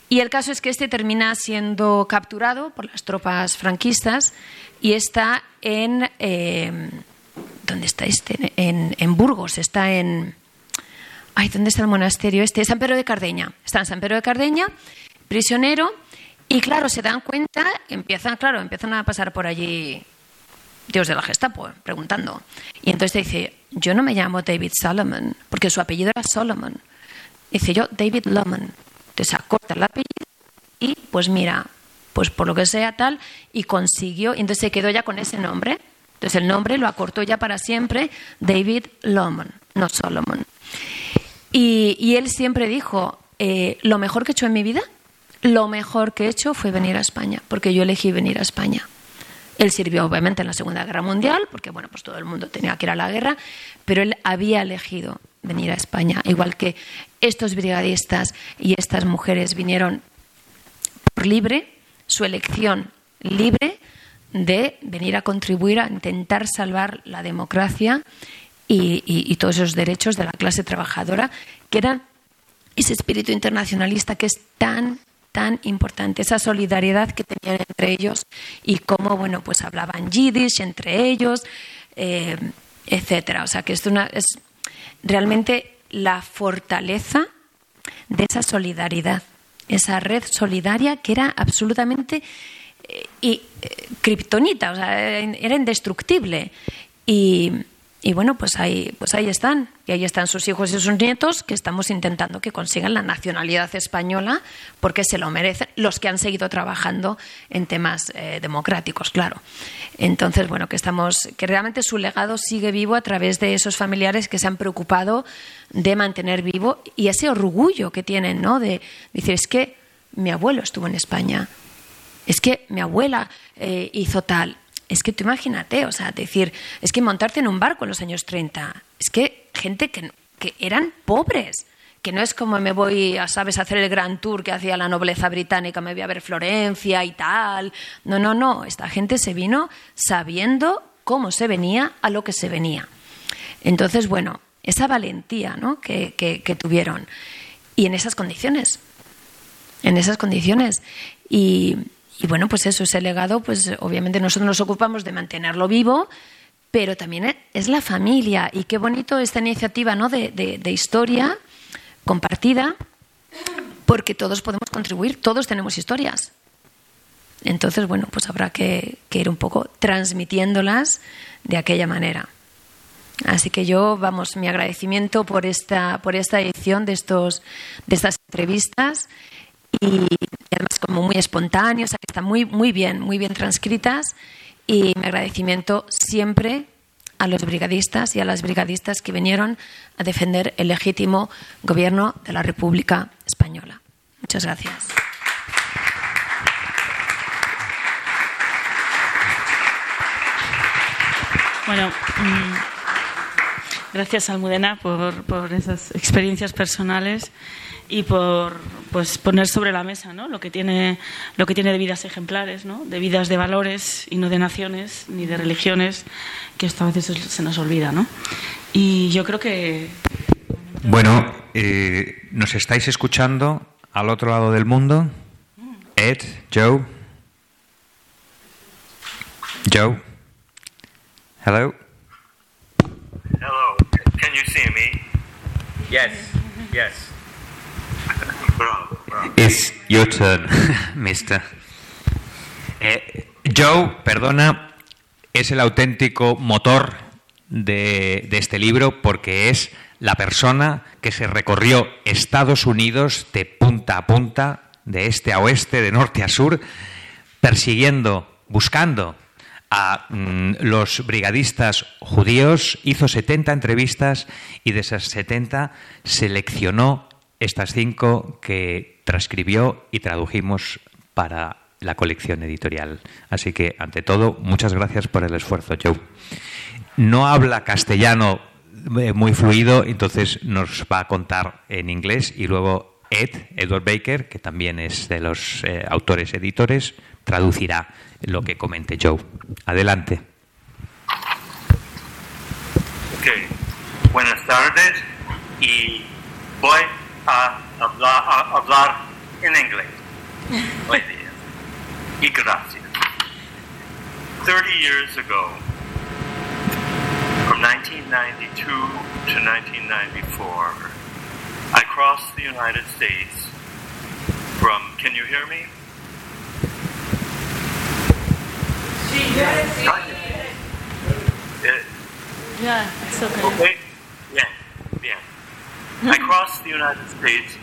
Y el caso es que este termina siendo capturado por las tropas franquistas y está en. Eh, ¿Dónde está este? En, en, Burgos, está en. Ay, ¿dónde está el monasterio este? San Pedro de Cardeña. Está en San Pedro de Cardeña, prisionero, y claro, se dan cuenta, empiezan, claro, empiezan a pasar por allí Dios de la Gestapo, preguntando. Y entonces dice, yo no me llamo David Solomon, porque su apellido era Solomon. Dice yo, David Lomon. Entonces acorta el apellido y pues mira, pues por lo que sea tal, y consiguió, y entonces se quedó ya con ese nombre. Entonces el nombre lo acortó ya para siempre, David Lomon, no Solomon. Y, él siempre dijo, eh, lo mejor que he hecho en mi vida, lo mejor que he hecho fue venir a España, porque yo elegí venir a España. Él sirvió obviamente en la Segunda Guerra Mundial, porque bueno, pues todo el mundo tenía que ir a la guerra, pero él había elegido venir a España, igual que estos brigadistas y estas mujeres vinieron por libre, su elección libre de venir a contribuir a intentar salvar la democracia y, todos esos derechos de la clase trabajadora, que eran ese espíritu internacionalista que es tan tan importante, esa solidaridad que tenían entre ellos y cómo, bueno, pues hablaban yiddish entre ellos, eh, etcétera. O sea, que es, una, es realmente la fortaleza de esa solidaridad, esa red solidaria que era absolutamente eh, eh, o sea, era indestructible. Y, y bueno, pues ahí, pues ahí están. Y ahí están sus hijos y sus nietos que estamos intentando que consigan la nacionalidad española porque se lo merecen los que han seguido trabajando en temas eh, democráticos, claro. Entonces, bueno, que estamos, que realmente su legado sigue vivo a través de esos familiares que se han preocupado de mantener vivo y ese orgullo que tienen, ¿no? De decir, es que mi abuelo estuvo en España, es que mi abuela eh, hizo tal, es que tú imagínate, o sea, decir, es que montarte en un barco en los años 30, es que gente que, que eran pobres, que no es como me voy, a, sabes, a hacer el gran tour que hacía la nobleza británica, me voy a ver Florencia y tal. No, no, no, esta gente se vino sabiendo cómo se venía a lo que se venía. Entonces, bueno, esa valentía ¿no? que, que, que tuvieron y en esas condiciones, en esas condiciones. Y, y bueno, pues eso, ese legado, pues obviamente nosotros nos ocupamos de mantenerlo vivo, pero también es la familia. Y qué bonito esta iniciativa ¿no? de, de, de historia compartida, porque todos podemos contribuir, todos tenemos historias. Entonces, bueno, pues habrá que, que, ir un poco transmitiéndolas de aquella manera. Así que yo, vamos, mi agradecimiento por esta, por esta edición de, estos, de estas entrevistas y además como muy espontáneos, que están muy, muy bien, muy bien transcritas y mi agradecimiento siempre a los brigadistas y a las brigadistas que vinieron a defender el legítimo gobierno de la República Española. Muchas gracias.
Bueno, mmm, gracias Almudena por, por esas experiencias personales y por pues poner sobre la mesa ¿no? lo que tiene lo que tiene de vidas ejemplares ¿no? de vidas de valores y no de naciones ni de religiones que esto a veces se nos olvida ¿no? y yo creo que
bueno eh, nos estáis escuchando al otro lado del mundo Ed Joe Joe
hello can you see me
yes yes
It's your turn, mister. Eh, Joe, perdona, es el auténtico motor de, de, este libro porque es la persona que se recorrió Estados Unidos de punta a punta, de este a oeste, de norte a sur, persiguiendo, buscando a mm, los brigadistas judíos, hizo 70 entrevistas y de esas 70 seleccionó estas cinco que transcribió y tradujimos para la colección editorial. Así que, ante todo, muchas gracias por el esfuerzo, Joe. No habla castellano eh, muy fluido, entonces nos va a contar en inglés y luego Ed, Edward Baker, que también es de los eh, autores editores, traducirá lo que comente Joe. Adelante.
Okay. Buenas tardes y voy a hablar, a hablar en inglés. Días. Y gracias. 30 years ago, from 1992 to 1994, I crossed the United States from, can you hear me?
Yeah, it's okay.
Okay? Yeah, yeah. I crossed the United States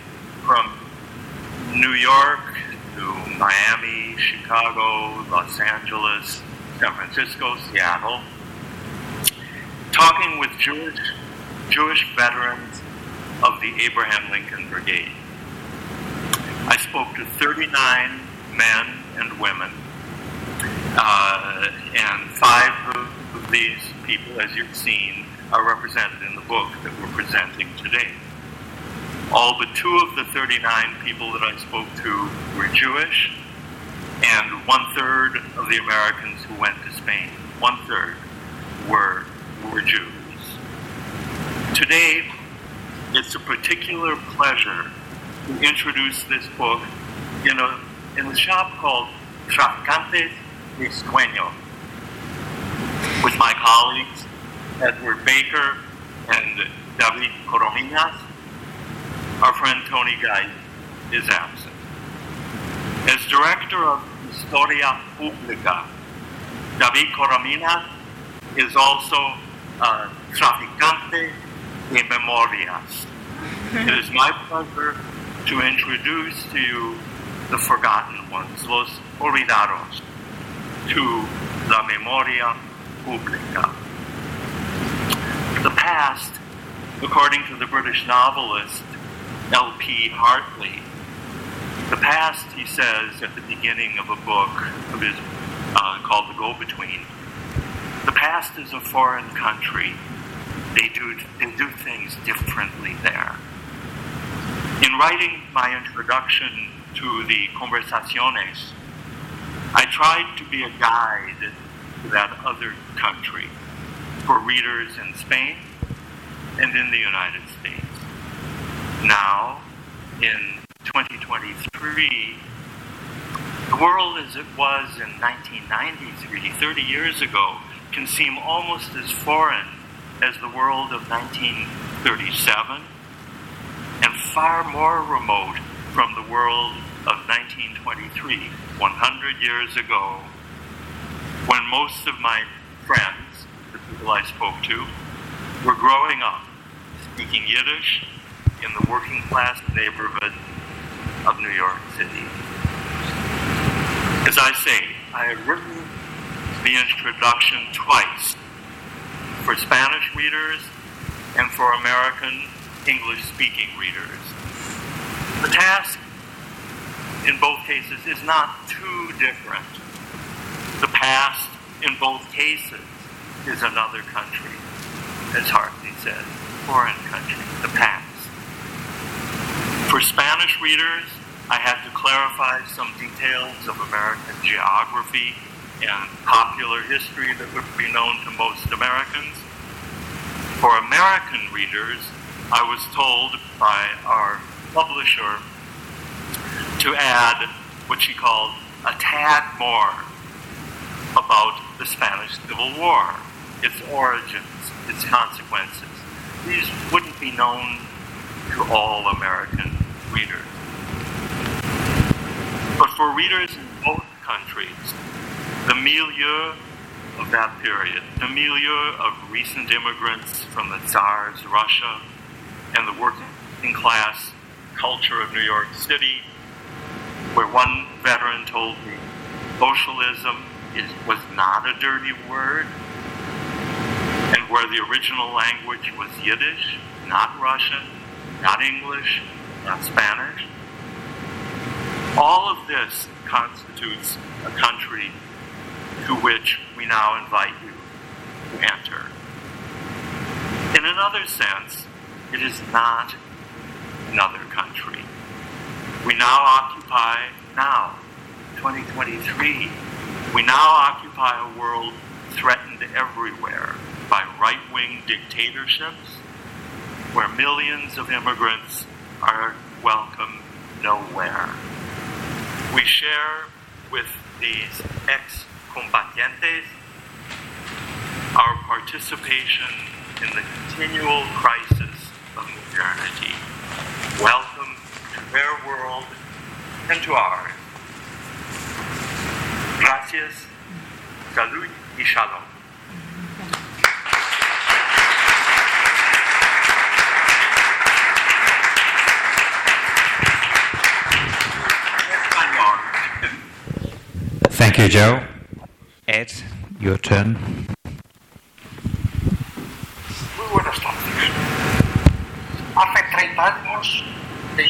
from New York to Miami, Chicago, Los Angeles, San Francisco, Seattle, talking with Jewish, Jewish veterans of the Abraham Lincoln Brigade. I spoke to 39 men and women, uh, and five of these people, as you've seen, are represented in the book that we're presenting today. All but two of the 39 people that I spoke to were Jewish, and one third of the Americans who went to Spain, one third, were, were Jews. Today, it's a particular pleasure to introduce this book in a, in a shop called Traficantes Sueño with my colleagues, Edward Baker and David Corominas our friend Tony Guy is absent. As director of Historia Pública, David Corominas is also uh, traficante de memorias. It is my pleasure to introduce to you the forgotten ones, los olvidados, to la memoria pública. The past, according to the British novelist L.P. Hartley, the past, he says at the beginning of a book of his uh, called The Go Between, the past is a foreign country. They do, they do things differently there. In writing my introduction to the Conversaciones, I tried to be a guide to that other country for readers in Spain and in the United States. Now, in 2023, the world as it was in 1993, 30 years ago, can seem almost as foreign as the world of 1937 and far more remote from the world 1923, 100 years ago, when most of my friends, the people I spoke to, were growing up speaking Yiddish in the working class neighborhood of New York City. As I say, I have written the introduction twice for Spanish readers and for American English speaking readers. The task in both cases is not too different. The past in both cases is another country, as Hartley said, foreign country, the past. For Spanish readers, I had to clarify some details of American geography and popular history that would be known to most Americans. For American readers, I was told by our publisher to add what she called a tad more about the Spanish Civil War, its origins, its consequences. These wouldn't be known to all American readers. But for readers in both countries, the milieu of that period, the milieu of recent immigrants from the Tsar's Russia and the working class culture of New York City, where one veteran told me socialism is, was not a dirty word, and where the original language was Yiddish, not Russian, not English, not Spanish. All of this constitutes a country to which we now invite you to enter. In another sense, it is not another country. We now occupy, now, 2023, we now occupy a world threatened everywhere by right wing dictatorships, where millions of immigrants are welcome nowhere. We share with these ex combatientes our participation in the continual crisis of modernity. Welcome their world and to ours. Gracias, salud y shalom.
Thank you, Joe. Ed, your turn.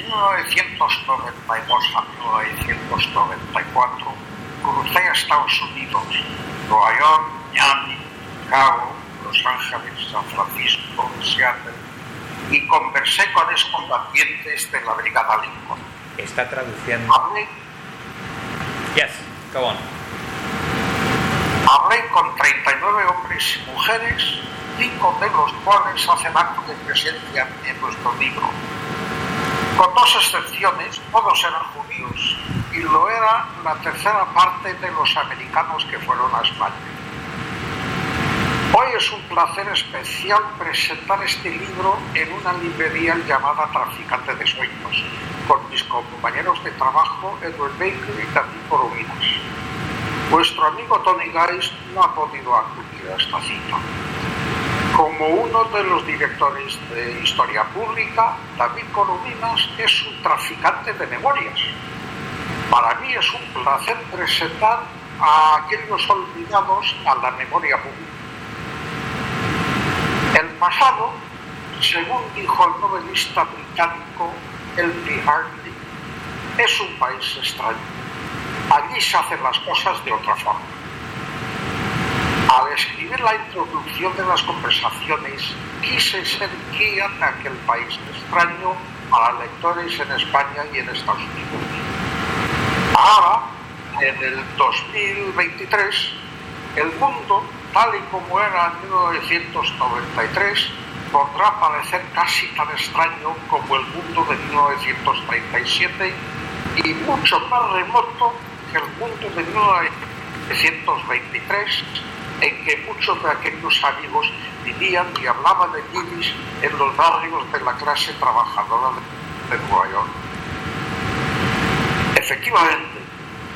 1992 a 1994, crucé a Estados Unidos, Nueva York, Miami, Chicago, Los Ángeles, San Francisco, Seattle, y conversé con excombatientes de la Brigada Lincoln.
Está traduciendo.
Hablé
Yes, go on.
Hablé con 39 hombres y mujeres, cinco de los cuales hacen acto de presencia en nuestro libro. Con dos excepciones, todos eran judíos, y lo era la tercera parte de los americanos que fueron a España. Hoy es un placer especial presentar este libro en una librería llamada Traficante de Sueños, con mis compañeros de trabajo Edward Baker y David Corominas. Vuestro amigo Tony Geist no ha podido acudir a esta cita. Como uno de los directores de Historia Pública, David Corominas es un traficante de memorias. Para mí es un placer presentar a aquellos olvidados a la memoria pública. El pasado, según dijo el novelista británico L.P. Hartley, es un país extraño. Allí se hacen las cosas de otra forma. Al escribir la introducción de las conversaciones, quise ser guía de aquel país extraño para lectores en España y en Estados Unidos. Ahora, en el 2023, el mundo, tal y como era en 1993, podrá parecer casi tan extraño como el mundo de 1937 y mucho más remoto que el mundo de 1923 en que muchos de aquellos amigos vivían y hablaban de guiris en los barrios de la clase trabajadora de Nueva York. Efectivamente,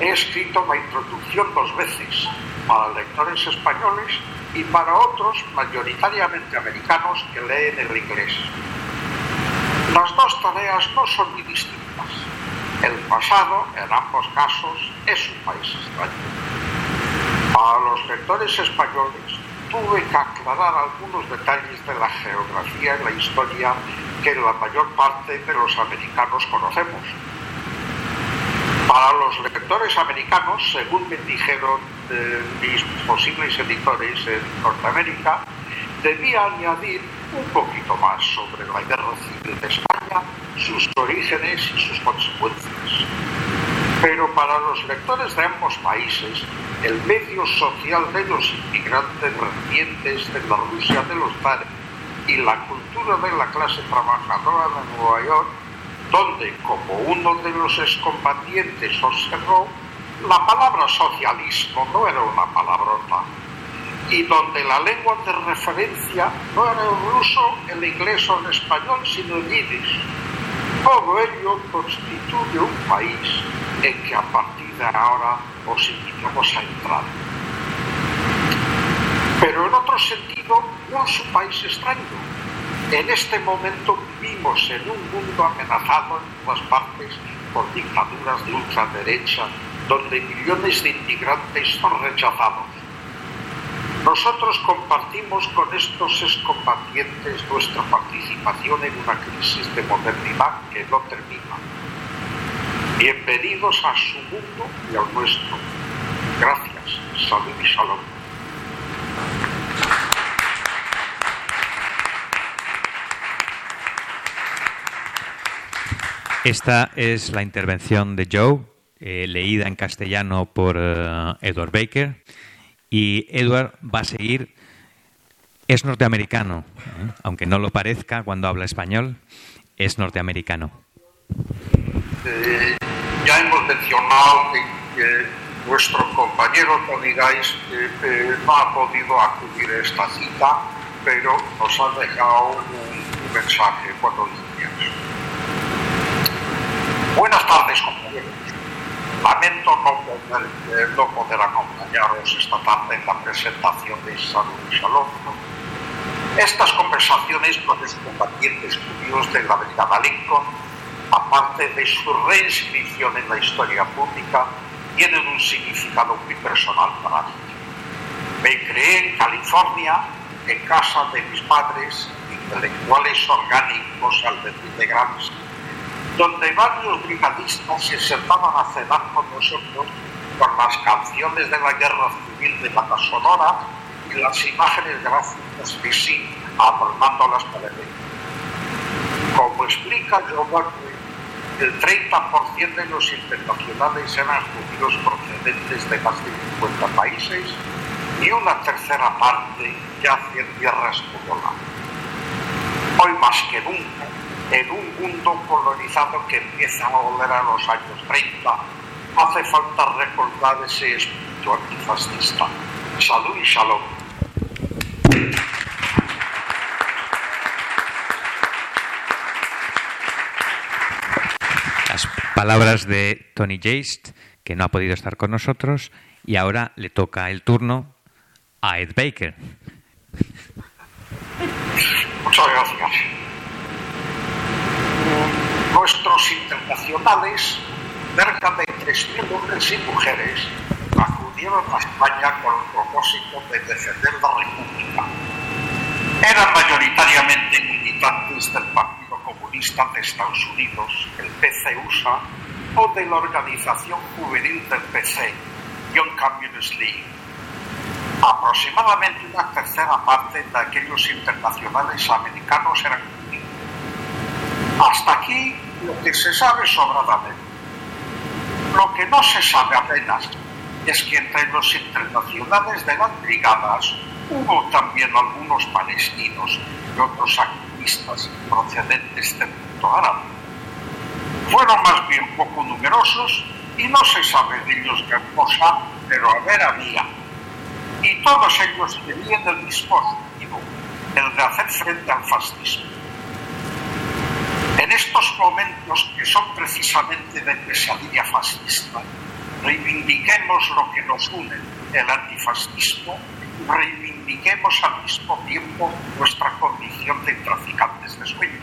he escrito la introducción dos veces para lectores españoles y para otros mayoritariamente americanos que leen el inglés. Las dos tareas no son muy distintas. El pasado, en ambos casos, es un país extraño. Para los lectores españoles tuve que aclarar algunos detalles de la geografía y la historia que la mayor parte de los americanos conocemos. Para los lectores americanos, según me dijeron eh, mis posibles editores en Norteamérica, debía añadir un poquito más sobre la guerra civil de España, sus orígenes y sus consecuencias. Pero para los lectores de ambos países, el medio social de los inmigrantes recientes de la Rusia de los padres y la cultura de la clase trabajadora de Nueva York, donde, como uno de los excombatientes observó, la palabra socialismo no era una palabrota, y donde la lengua de referencia no era el ruso, el inglés o el español, sino el yiddish. Todo ello constituye un país en que a partir de ahora os invitamos a entrar. Pero en otro sentido, no es un país extraño. En este momento vivimos en un mundo amenazado en todas partes por dictaduras de ultraderecha, donde millones de inmigrantes son rechazados. Nosotros compartimos con estos excombatientes nuestra participación en una crisis de modernidad que no termina. Bienvenidos a su mundo y al nuestro. Gracias. Salud y shalom.
Esta es la intervención de Joe, eh, leída en castellano por uh, Edward Baker. Y Edward va a seguir, es norteamericano, ¿eh? aunque no lo parezca cuando habla español, es norteamericano.
Eh, ya hemos mencionado que, que, nuestro compañero Tony Gais no ha podido acudir a esta cita, pero nos ha dejado un, un mensaje cuando líneas. Buenas tardes, compañeros. Lamento no poder, eh, no poder acompañaros esta tarde en la presentación de y Shalom. Estas conversaciones con los combatientes judíos de la Brigada Lincoln, aparte de su reinscripción en la historia pública, tienen un significado muy personal para mí. Me creé en California, en casa de mis padres, intelectuales orgánicos al decir de Gramsci, donde varios brigadistas se sentaban a cenar con nosotros con las canciones de la guerra civil de banda sonora y las imágenes gráficas de sí adornando las paredes. Como explica Buckley, el 30% de los internacionales eran judíos procedentes de más de 50 países y una tercera parte yace en tierras la. Hoy más que nunca, en un mundo colonizado que empieza a volver a los años 30, hace falta recordar ese espíritu antifascista. Salud y shalom.
Las palabras de Tony Geist, que no ha podido estar con nosotros, y ahora le toca el turno a Ed Baker.
Muchas gracias. Nuestros internacionales, cerca de 3.000 hombres y mujeres, acudieron a España con el propósito de defender la República. Eran mayoritariamente militantes del Partido Comunista de Estados Unidos, el PCUSA, o de la organización juvenil del PC, Young Communist League. Aproximadamente una tercera parte de aquellos internacionales americanos eran. Hasta lo que se sabe sobradamente. Lo que no se sabe apenas es que entre los internacionales de las brigadas hubo también algunos palestinos y otros activistas procedentes del mundo árabe. Fueron más bien poco numerosos y no se sabe de ellos gran cosa, pero a ver había. Y todos ellos tenían el mismo objetivo, el de hacer frente al fascismo. Estos momentos que son precisamente de pesadilla fascista, reivindiquemos lo que nos une, el antifascismo, reivindiquemos al mismo tiempo nuestra condición de traficantes de sueños.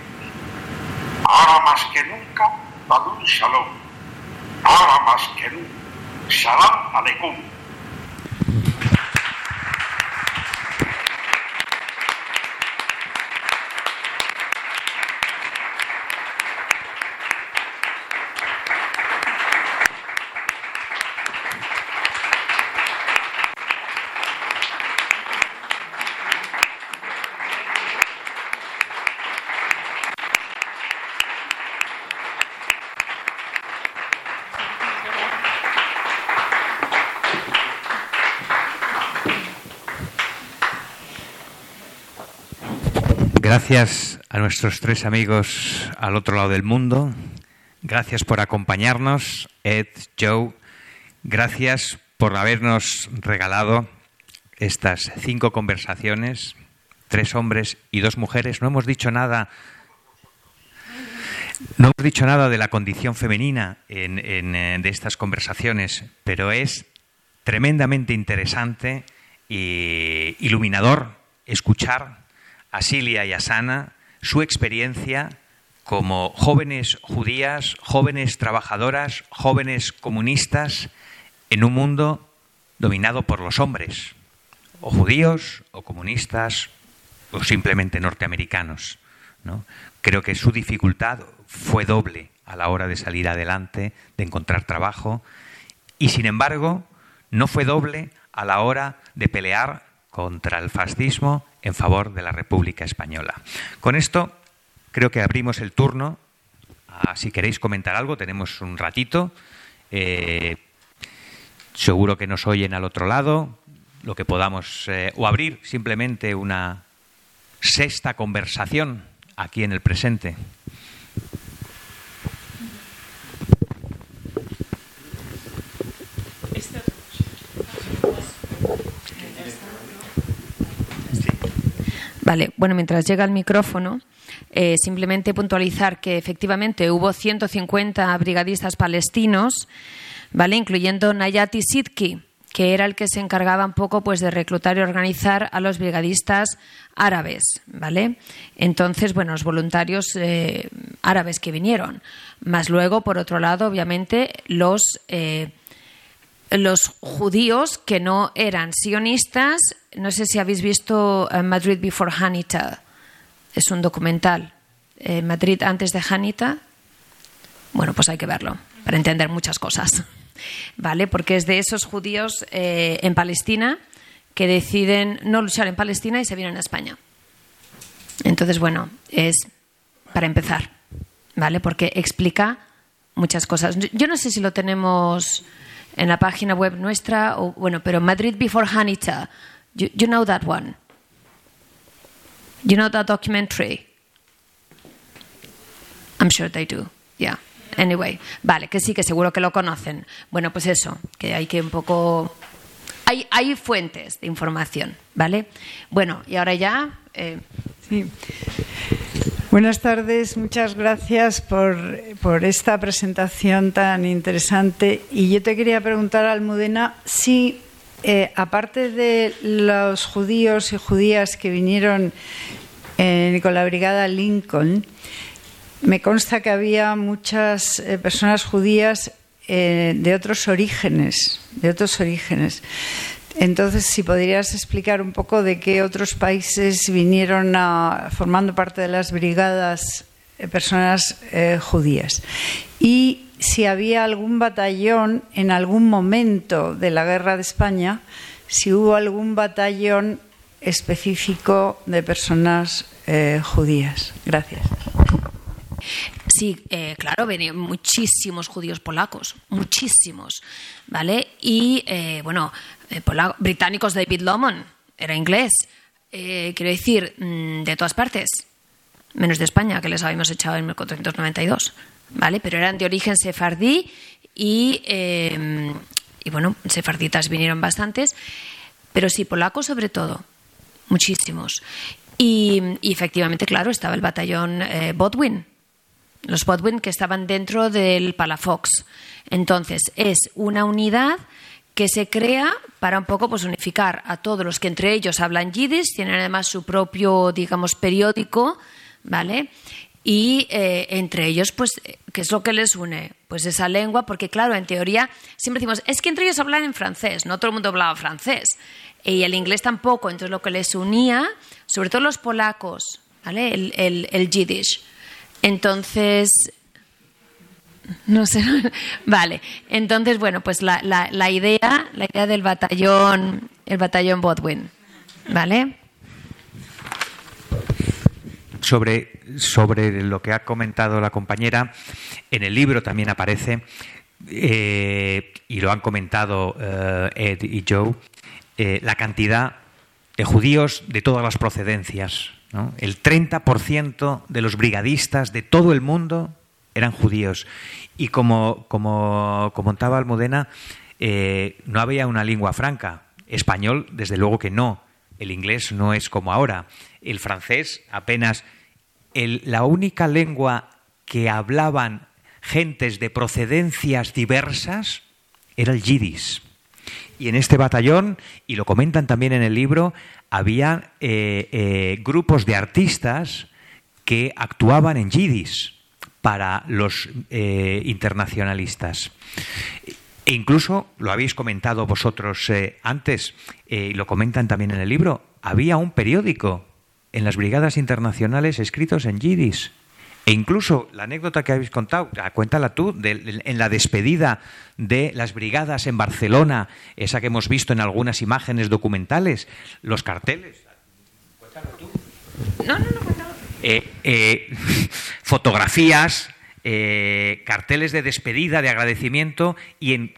Ahora más que nunca, Badun Shalom. Ahora más que nunca, Shalom Aleikum.
Gracias a nuestros tres amigos al otro lado del mundo. Gracias por acompañarnos, Ed, Joe. Gracias por habernos regalado estas cinco conversaciones, tres hombres y dos mujeres. No hemos dicho nada. No hemos dicho nada de la condición femenina en, eh, de estas conversaciones, pero es tremendamente interesante e iluminador escuchar a Silia y a Sana su experiencia como jóvenes judías, jóvenes trabajadoras, jóvenes comunistas en un mundo dominado por los hombres, o judíos, o comunistas, o simplemente norteamericanos. ¿no? Creo que su dificultad fue doble a la hora de salir adelante, de encontrar trabajo, y sin embargo no fue doble a la hora de pelear contra el fascismo en favor de la República Española. Con esto creo que abrimos el turno. A, si queréis comentar algo, tenemos un ratito. Eh, seguro que nos oyen al otro lado, lo que podamos, eh, o abrir simplemente una sexta conversación aquí en el presente.
Vale, bueno, mientras llega el micrófono, eh, simplemente puntualizar que efectivamente hubo 150 brigadistas palestinos, ¿vale? Incluyendo Nayati Sidki, que era el que se encargaba un poco pues de reclutar y organizar a los brigadistas árabes, ¿vale? Entonces, bueno, los voluntarios eh, árabes que vinieron, más luego, por otro lado, obviamente, los eh, los judíos que no eran sionistas. No sé si habéis visto eh, Madrid Before Hanita. Es un documental. Eh, Madrid antes de Hanita. Bueno, pues hay que verlo para entender muchas cosas. ¿Vale? Porque es de esos judíos eh, en Palestina que deciden no luchar en Palestina y se vienen a España. Entonces, bueno, es para empezar. ¿Vale? Porque explica muchas cosas. Yo no sé si lo tenemos en la página web nuestra, o, bueno, pero Madrid Before Hanita, you, you know that one? You know that documentary? I'm sure they do, yeah. Anyway, vale, que sí, que seguro que lo conocen. Bueno, pues eso, que hay que un poco... Hay, hay fuentes de información, ¿vale? Bueno, y ahora ya... Eh...
Sí. Buenas tardes, muchas gracias por, por, esta presentación tan interesante. Y yo te quería preguntar, Almudena, si, eh, aparte de los judíos y judías que vinieron eh, con la brigada Lincoln, me consta que había muchas eh, personas judías de otros orígenes, de otros orígenes. Entonces, si podrías explicar un poco de qué otros países vinieron a, formando parte de las brigadas personas judías. Y si había algún batallón en algún momento de la guerra de España, si hubo algún batallón específico de personas eh, judías. Gracias.
Sí, eh, claro, venían muchísimos judíos polacos, muchísimos, ¿vale? Y, eh, bueno, eh, británicos David Lomon, era inglés, eh, quiero decir, mm, de todas partes, menos de España, que les habíamos echado en 1492, ¿vale? Pero eran de origen sefardí y, eh, y bueno, sefarditas vinieron bastantes, pero sí, polacos sobre todo, muchísimos. Y, efectivamente, claro, estaba el batallón eh, Bodwin, los Bodwin que estaban dentro del Palafox. Entonces, es una unidad que se crea para un poco pues, unificar a todos los que entre ellos hablan yiddish, tienen además su propio, digamos, periódico, ¿vale? Y eh, entre ellos, pues, ¿qué es lo que les une? Pues esa lengua, porque claro, en teoría siempre decimos, es que entre ellos hablan en francés, no todo el mundo hablaba francés, y el inglés tampoco, entonces lo que les unía, sobre todo los polacos, ¿vale? El, el, el yiddish. Entonces, no sé, vale. Entonces, bueno, pues la, la, la idea, la idea del batallón, el batallón Bodwin, ¿vale?
Sobre, sobre lo que ha comentado la compañera, en el libro también aparece, eh, y lo han comentado eh, Ed y Joe, eh, la cantidad de judíos de todas las procedencias. El 30% de los brigadistas de todo el mundo eran judíos. Y como, como comentaba Almudena, no había una lengua franca. Español, desde luego que no. El inglés no es como ahora. El francés apenas. El- la única lengua que hablaban gentes de procedencias diversas era el yiddish. Y en este batallón, y lo comentan también en el libro, había eh, eh, grupos de artistas que actuaban en yiddish para los eh, internacionalistas. E incluso, lo habéis comentado vosotros antes, y lo comentan también en el libro, había un periódico en las brigadas internacionales escritos en yiddish. E incluso la anécdota que habéis contado, ah, cuéntala tú, de- en la despedida de las brigadas en Barcelona, esa que hemos visto en algunas imágenes documentales, los carteles. Eh, eh, fotografías, eh, carteles de despedida, de agradecimiento, y en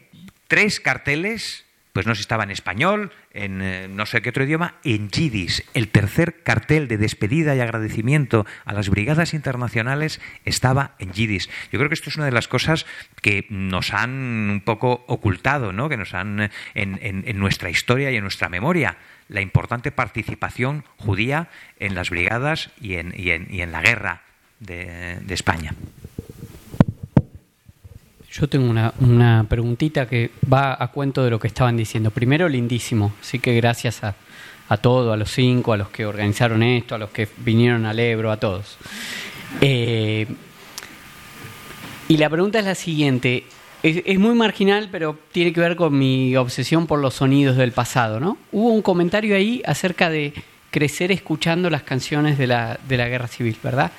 tres carteles, pues no sé si estaba en español, en eh, no sé qué otro idioma, en yiddish. El tercer cartel de despedida y agradecimiento a las brigadas internacionales estaba en yiddish. Yo creo que esto es una de las cosas que nos han un poco ocultado, ¿no? que nos han eh, en, en- nuestra historia y en nuestra memoria la importante participación judía en las brigadas y en, y en- y la guerra de, de España.
Yo tengo una, una preguntita que va a cuento de lo que estaban diciendo. Primero, lindísimo. Así que gracias a, a todos, a los cinco, a los que organizaron esto, a los que vinieron al Ebro, a todos. Eh, y la pregunta es la siguiente. Es, es muy marginal, pero tiene que ver con mi obsesión por los sonidos del pasado, ¿no? Hubo un comentario ahí acerca de crecer escuchando las canciones de la, de la guerra civil, ¿verdad?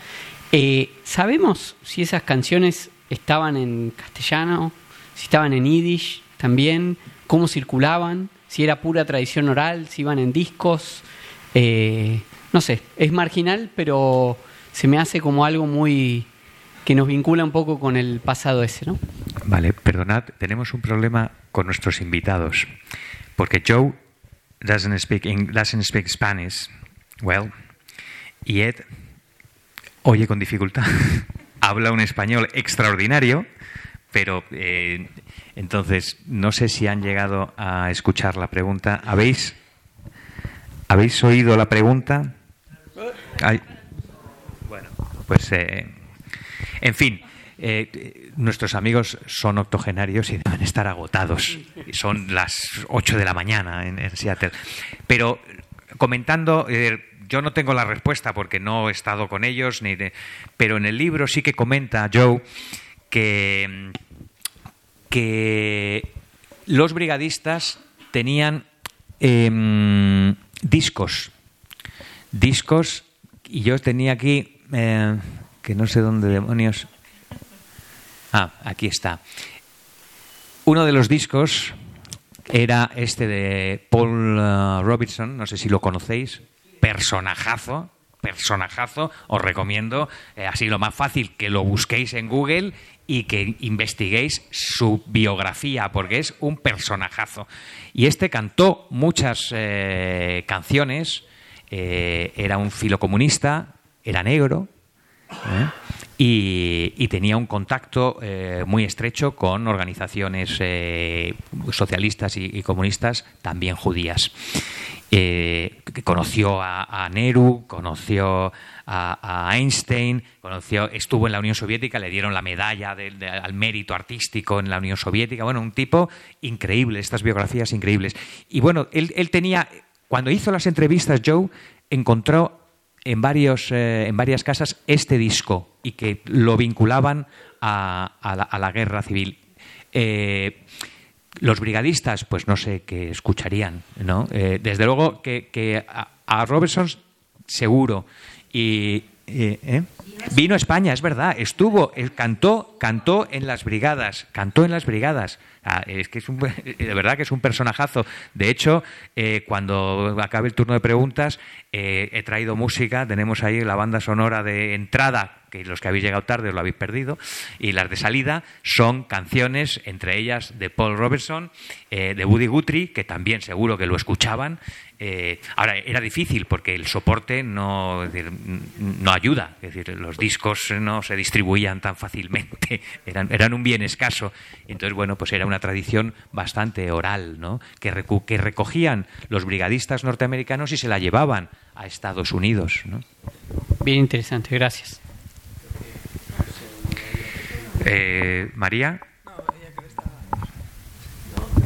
Eh, ¿Sabemos si esas canciones estaban en castellano, si estaban en yiddish también, cómo circulaban, si era pura tradición oral, si iban en discos? Eh, no sé, es marginal, pero se me hace como algo muy que nos vincula un poco con el pasado ese, ¿no?
Vale, perdonad, tenemos un problema con nuestros invitados, porque Joe doesn't speak, doesn't speak Spanish well, y Ed oye con dificultad, habla un español extraordinario, pero eh, entonces no sé si han llegado a escuchar la pregunta. ¿Habéis, ¿habéis oído la pregunta? Bueno, pues eh, en fin, eh, nuestros amigos son octogenarios y deben estar agotados. Son las 8 de la mañana en, en Seattle. Pero comentando, eh, yo no tengo la respuesta porque no he estado con ellos, ni pero en el libro sí que comenta Joe que, los brigadistas tenían em, discos, discos, y yo tenía aquí, eh, que no sé dónde demonios. Ah, aquí está. Uno de los discos era este de Paul uh, Robinson, no sé si lo conocéis, personajazo, personajazo, os recomiendo, eh, así lo más fácil, que lo busquéis en Google y que investiguéis su biografía, porque es un personajazo. Y este cantó muchas eh, canciones, eh, era un filocomunista, era negro, y, tenía un contacto muy estrecho con organizaciones socialistas y, comunistas, también judías. Eh, conoció a, Nehru, conoció a, Einstein, conoció, estuvo en la Unión Soviética, le dieron la medalla al mérito artístico en la Unión Soviética. Bueno, un tipo increíble, estas biografías increíbles. Y bueno, él, tenía, cuando hizo las entrevistas, Joe encontró en, varios, eh, en varias casas este disco y que lo vinculaban a, la, guerra civil. Eh, los brigadistas, pues no sé qué escucharían, ¿no? Eh, desde luego que, a, Robertson seguro. Y, Vino a España, es verdad, estuvo, cantó, cantó en las brigadas, cantó en las brigadas. Ah, es que es un, de verdad que es un personajazo. De hecho, eh, cuando acabe el turno de preguntas, eh, he traído música. Tenemos ahí la banda sonora de entrada, que los que habéis llegado tarde os lo habéis perdido, y las de salida son canciones, entre ellas de Paul Robertson, eh, de Woody Guthrie, que también seguro que lo escuchaban, eh, ahora, era difícil porque el soporte no, no ayuda, es decir, los discos no se distribuían tan fácilmente, eran, eran un bien escaso. Entonces, bueno, pues era una tradición bastante oral, ¿no? que, que recogían los brigadistas norteamericanos y se la llevaban a Estados Unidos. ¿no?
Bien interesante, gracias.
Eh, María.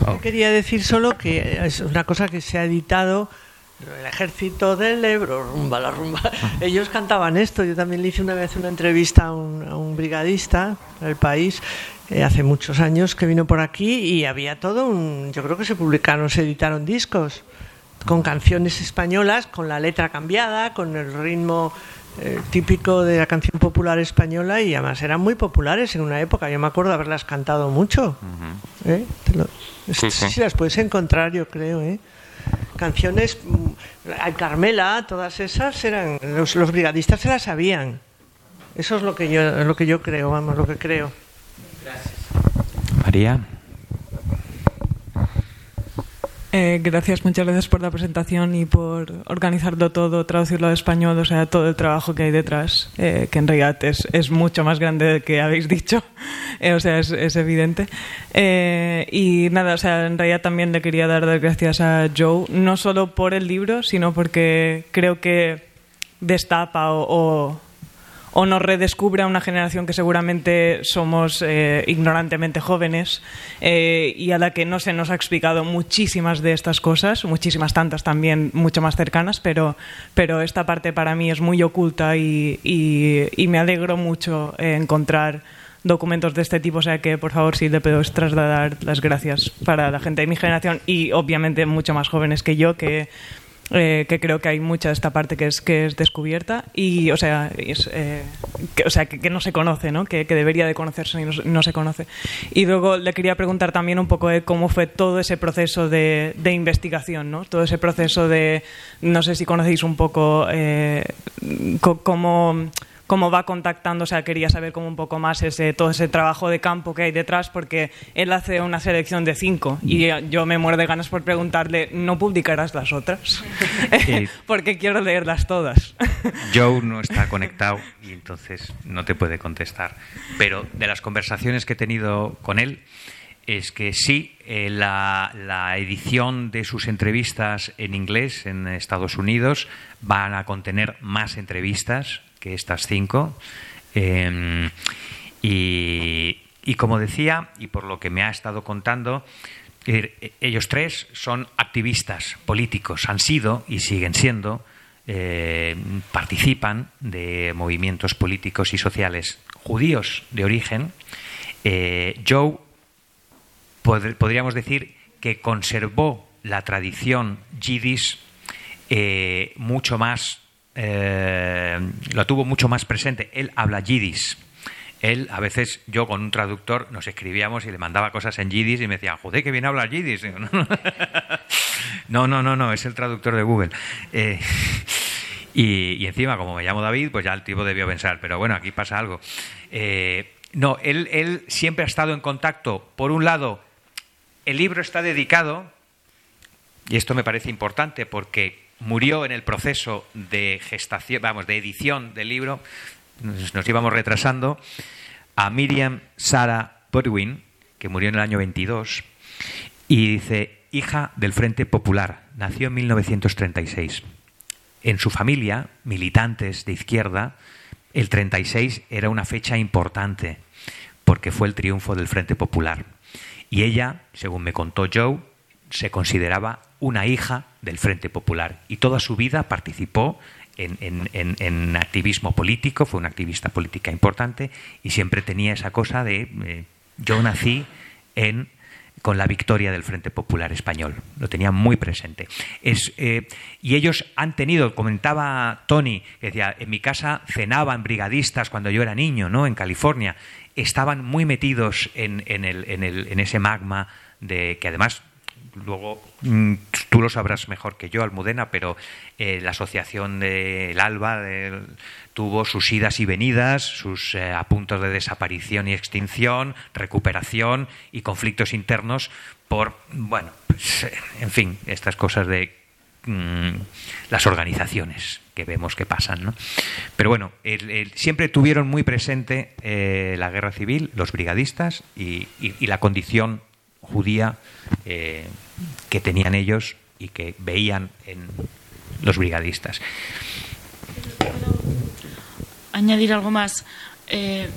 Oh. Quería decir solo que es una cosa que se ha editado el ejército del Ebro, rumba la rumba. Ellos cantaban esto. Yo también le hice una vez una entrevista a un, brigadista del país eh, hace muchos años que vino por aquí y había todo un. Yo creo que se publicaron, se editaron discos con canciones españolas, con la letra cambiada, con el ritmo eh, típico de la canción popular española y además eran muy populares en una época. Yo me acuerdo de haberlas cantado mucho. ¿Eh? Sí, las puedes encontrar, yo creo. ¿eh? Canciones, mm, Carmela, todas esas eran. Los, brigadistas se las sabían. Eso es lo que yo, lo que yo creo, vamos, lo que creo.
Gracias. María.
Eh, gracias, muchas gracias por la presentación y por organizarlo todo, traducirlo al español, o sea, todo el trabajo que hay detrás, eh, que en realidad es, es, mucho más grande del que habéis dicho, eh, o sea, es, es evidente. y nada, o sea, en realidad también le quería dar las gracias a Joe, no solo por el libro, sino porque creo que destapa o o nos redescubre a una generación que seguramente somos eh, ignorantemente jóvenes eh, y a la que no se nos ha explicado muchísimas de estas cosas, muchísimas tantas también mucho más cercanas, pero, pero esta parte para mí es muy oculta y, y, me alegro mucho encontrar documentos de este tipo, o sea que por favor sí le puedo trasladar las gracias para la gente de mi generación y obviamente mucho más jóvenes que yo que eh, que creo que hay mucha de esta parte que es que es descubierta y o sea eh, que, o sea que, no se conoce no que, debería de conocerse y no, se conoce. Y luego le quería preguntar también un poco de cómo fue todo ese proceso de, de investigación no todo ese proceso de no sé si conocéis un poco eh, cómo cómo va contactando, o sea, quería saber como un poco más ese, todo ese trabajo de campo que hay detrás, porque él hace una selección de cinco y yo me muero de ganas por preguntarle, ¿no publicarás las otras? porque quiero leerlas todas.
Joe no está conectado y entonces no te puede contestar. Pero de las conversaciones que he tenido con él, es que sí, eh, la, la, edición de sus entrevistas en inglés en Estados Unidos van a contener más entrevistas estas cinco. Em, y, como decía, y por lo que me ha estado contando, er, ellos tres son activistas políticos, han sido y siguen siendo eh, participan de movimientos políticos y sociales judíos de origen. Eh, Joe, podríamos decir que conservó la tradición yiddish eh, mucho más, lo tuvo mucho más presente. Él habla yiddish él, a veces, yo con un traductor nos escribíamos y le mandaba cosas en yiddish y me decía, joder, que bien habla yiddish. No, no, no, no, es el traductor de Google. Eh, y, encima, como me llamo David, pues ya el tipo debió pensar, pero bueno, aquí pasa algo. Eh, no, él, él siempre ha estado en contacto, por un lado, el libro está dedicado, y esto me parece importante porque murió en el proceso de gestación, vamos, de edición del libro, nos, íbamos retrasando, a Miriam Sara Bodwin, que murió en el año 22, y dice, hija del Frente Popular, nació en 1936. En su familia, militantes de izquierda, el 36 era una fecha importante, porque fue el triunfo del Frente Popular. Y ella, según me contó Joe, se consideraba una hija del Frente Popular y toda su vida participó en, activismo político, fue una activista política importante y siempre tenía esa cosa de eh, yo nací en con la victoria del Frente Popular Español. Lo tenía muy presente. Es, eh, y ellos han tenido, comentaba Tony, que decía, en mi casa cenaban brigadistas cuando yo era niño, ¿no? En California. Estaban muy metidos en, el, en ese magma de que además luego mm, tú lo sabrás mejor que yo, Almudena, pero eh, la asociación del ALBA tuvo sus idas y venidas, sus eh, apuntos de desaparición y extinción, recuperación y conflictos internos por, bueno, pues, eh, en fin, estas cosas de mm, las organizaciones que vemos que pasan. ¿no? Pero bueno, siempre tuvieron muy presente la guerra civil, los brigadistas y, la condición judía eh, que tenían ellos y que veían en los brigadistas.
Añadir algo más. Eh,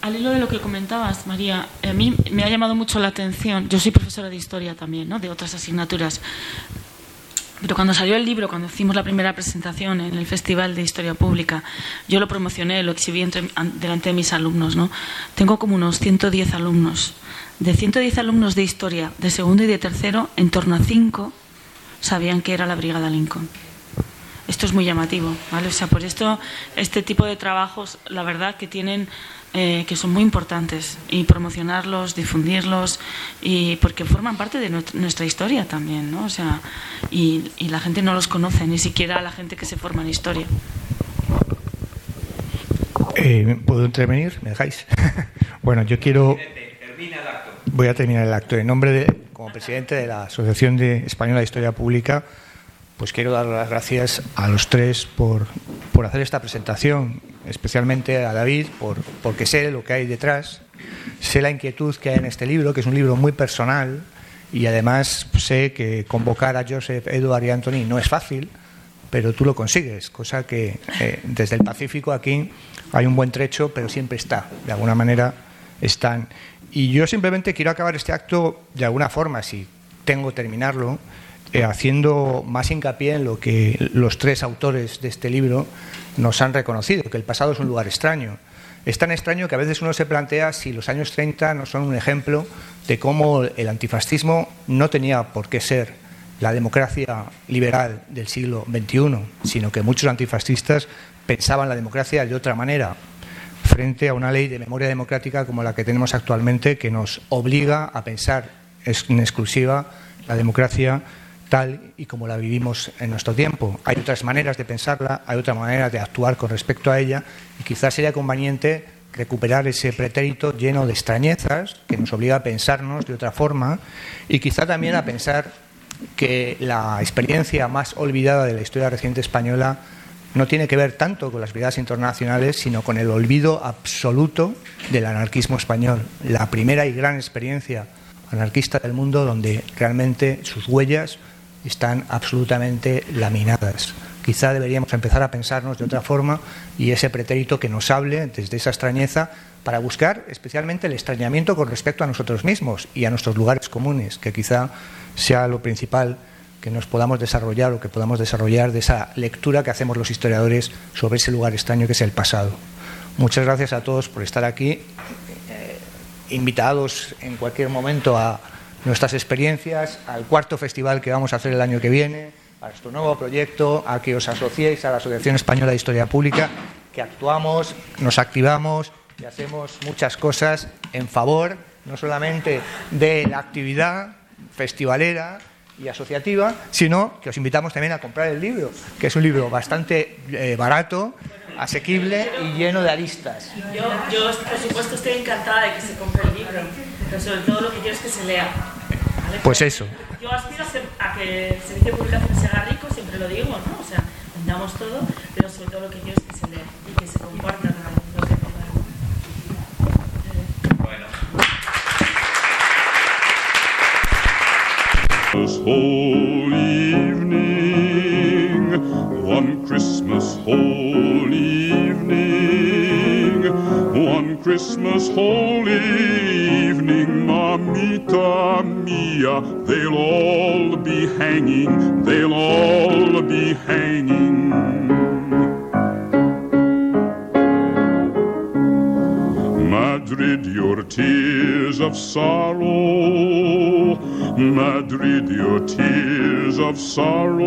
al hilo de lo que comentabas, María, a mí me ha llamado mucho la atención. Yo soy profesora de historia también, ¿no? de otras asignaturas. Pero cuando salió el libro, cuando hicimos la primera presentación en el Festival de Historia Pública, yo lo promocioné, lo exhibí delante de mis alumnos. ¿no? Tengo como unos 110 alumnos de 110 alumnos de historia de segundo y de tercero, en torno a 5 sabían que era la Brigada Lincoln. Esto es muy llamativo, ¿vale? O sea, por esto, este tipo de trabajos, la verdad que tienen, eh, que son muy importantes, y promocionarlos, difundirlos, y porque forman parte de nuestra historia también, ¿no? O sea, y, la gente no los conoce, ni siquiera la gente que se forma en historia.
Eh, ¿Puedo intervenir? ¿Me dejáis? bueno, yo quiero voy a terminar el acto. En nombre de, como presidente de la Asociación de Española de Historia Pública, pues quiero dar las gracias a los tres por, por hacer esta presentación, especialmente a David, por, porque sé lo que hay detrás, sé la inquietud que hay en este libro, que es un libro muy personal, y además sé que convocar a Joseph, Edward y Anthony no es fácil, pero tú lo consigues, cosa que eh, desde el Pacífico aquí hay un buen trecho, pero siempre está, de alguna manera están. Y yo simplemente quiero acabar este acto de alguna forma, si tengo que terminarlo, eh, haciendo más hincapié en lo que los tres autores de este libro nos han reconocido, que el pasado es un lugar extraño. Es tan extraño que a veces uno se plantea si los años 30 no son un ejemplo de cómo el antifascismo no tenía por qué ser la democracia liberal del siglo XXI, sino que muchos antifascistas pensaban la democracia de otra manera, frente a una ley de memoria democrática como la que tenemos actualmente, que nos obliga a pensar en exclusiva la democracia tal y como la vivimos en nuestro tiempo. Hay otras maneras de pensarla, hay otra manera de actuar con respecto a ella y quizás sería conveniente recuperar ese pretérito lleno de extrañezas que nos obliga a pensarnos de otra forma y quizá también a pensar que la experiencia más olvidada de la historia reciente española no tiene que ver tanto con las brigadas internacionales, sino con el olvido absoluto del anarquismo español, la primera y gran experiencia anarquista del mundo donde realmente sus huellas están absolutamente laminadas. Quizá deberíamos empezar a pensarnos de otra forma y ese pretérito que nos hable desde esa extrañeza para buscar especialmente el extrañamiento con respecto a nosotros mismos y a nuestros lugares comunes, que quizá sea lo principal que nos podamos desarrollar o que podamos desarrollar de esa lectura que hacemos los historiadores sobre ese lugar extraño que es el pasado. Muchas gracias a todos por estar aquí, eh, invitados en cualquier momento a nuestras experiencias, al cuarto festival que vamos a hacer el año que viene, a nuestro nuevo proyecto, a que os asociéis a la Asociación Española de Historia Pública, que actuamos, nos activamos y hacemos muchas cosas en favor no solamente de la actividad festivalera y asociativa, sino que os invitamos también a comprar el libro, que es un libro bastante eh, barato, asequible y lleno de aristas.
Yo, yo, por supuesto, estoy encantada de que se compre el libro, pero sobre todo lo que quiero es que se lea. ¿vale?
Pues eso.
Yo aspiro a que el servicio de publicación se haga rico, siempre lo digo, ¿no? O sea, vendamos todo, pero sobre todo lo que quiero es que se lea y que se comparta
whole evening, one Christmas whole evening, one Christmas whole evening, mamita mia, they'll all be hanging, they'll all be hanging. Madrid, your tears of sorrow. Madrid, your tears of sorrow.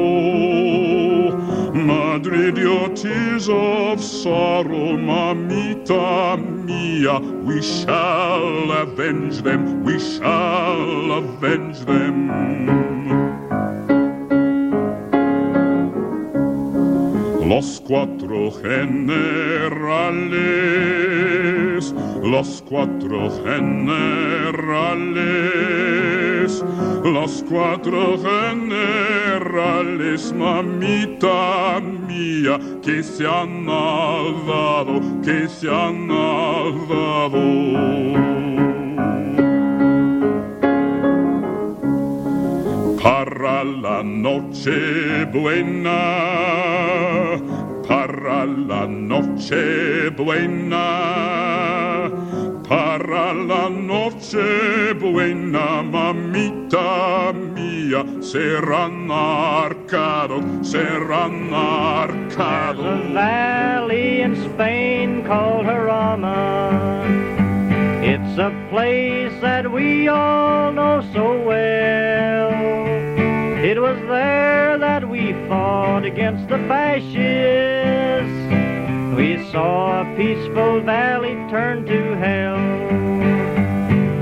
Madrid, your tears of sorrow. Mamita mia, we shall avenge them. We shall avenge them. Los cuatro generales, los cuatro generales, los cuatro generales, mamita mía, que se han dado, que se han dado. para la noche buena, para la noche buena, para la noche buena, mamita mía, serán arcados, serán arcados.
a valley in Spain called Jarama. It's a place that we all know so well. It was there fought against the fascists. We saw a peaceful valley turn to hell.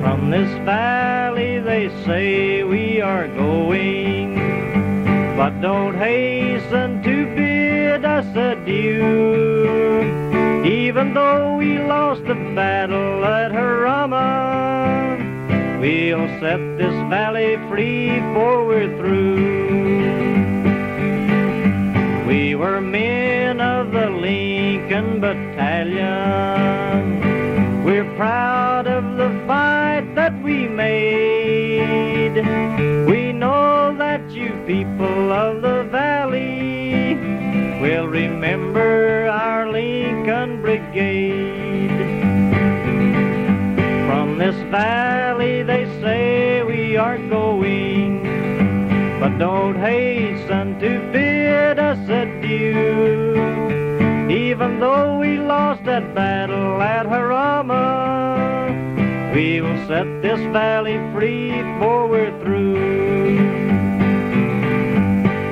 From this valley they say we are going, but don't hasten to bid us adieu. Even though we lost the battle at Harama, we'll set this valley free for we're through. We were men of the Lincoln Battalion. We're proud of the fight that we made. We know that you people of the valley will remember our Lincoln Brigade. From this valley they say we are going, but don't hasten to bid us adieu. Even though we lost that battle at Harama, we will set this valley free for we're through.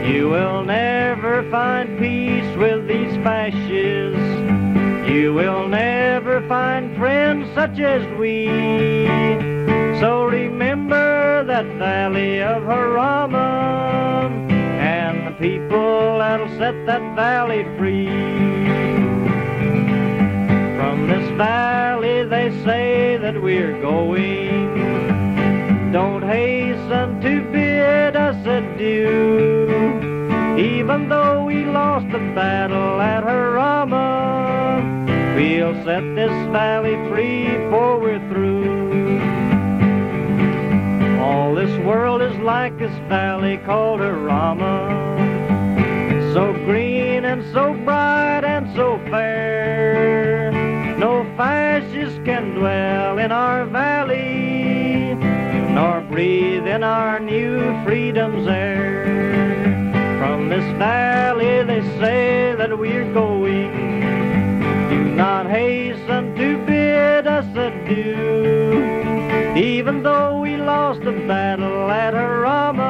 You will never find peace with these fascists. You will never find friends such as we. So remember that valley of Harama and the people that'll set that valley free. From this valley they say that we're going. Don't hasten to bid us adieu. Even though we lost the battle at Harama, we'll set this valley free for we're through. All this world is like this valley called Harama. So green and so bright and so fair. No fascist can dwell in our valley, nor breathe in our new freedom's air. From this valley they say that we're going. Do not hasten to bid us adieu. Even though we lost the battle at Harama,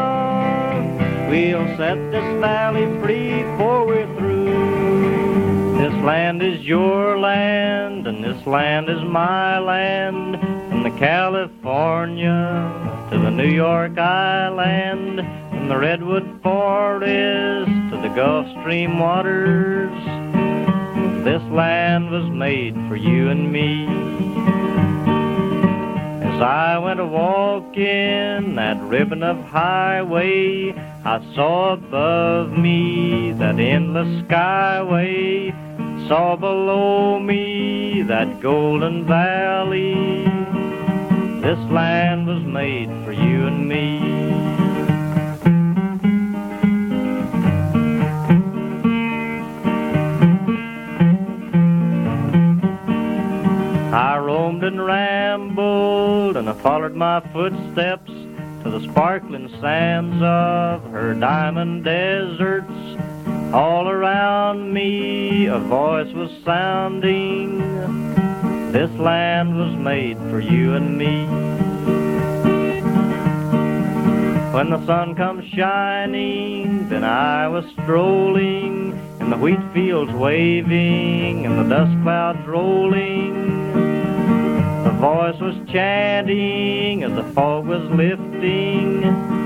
we'll set this valley free before we're through. This land is your land, and this land is my land. From the California to the New York Island, from the Redwood Forest to the Gulf Stream waters. This land was made for you and me. As I went a walking that ribbon of highway, I saw above me that endless skyway, saw below me that golden valley. This land was made for you and me. I roamed and rambled, and I followed my footsteps to the sparkling sands of her diamond deserts. All around me a voice was sounding. This land was made for you and me. When the sun comes shining, then I was strolling in the wheat fields waving and the dust clouds rolling. Voice was chanting as the fog was lifting.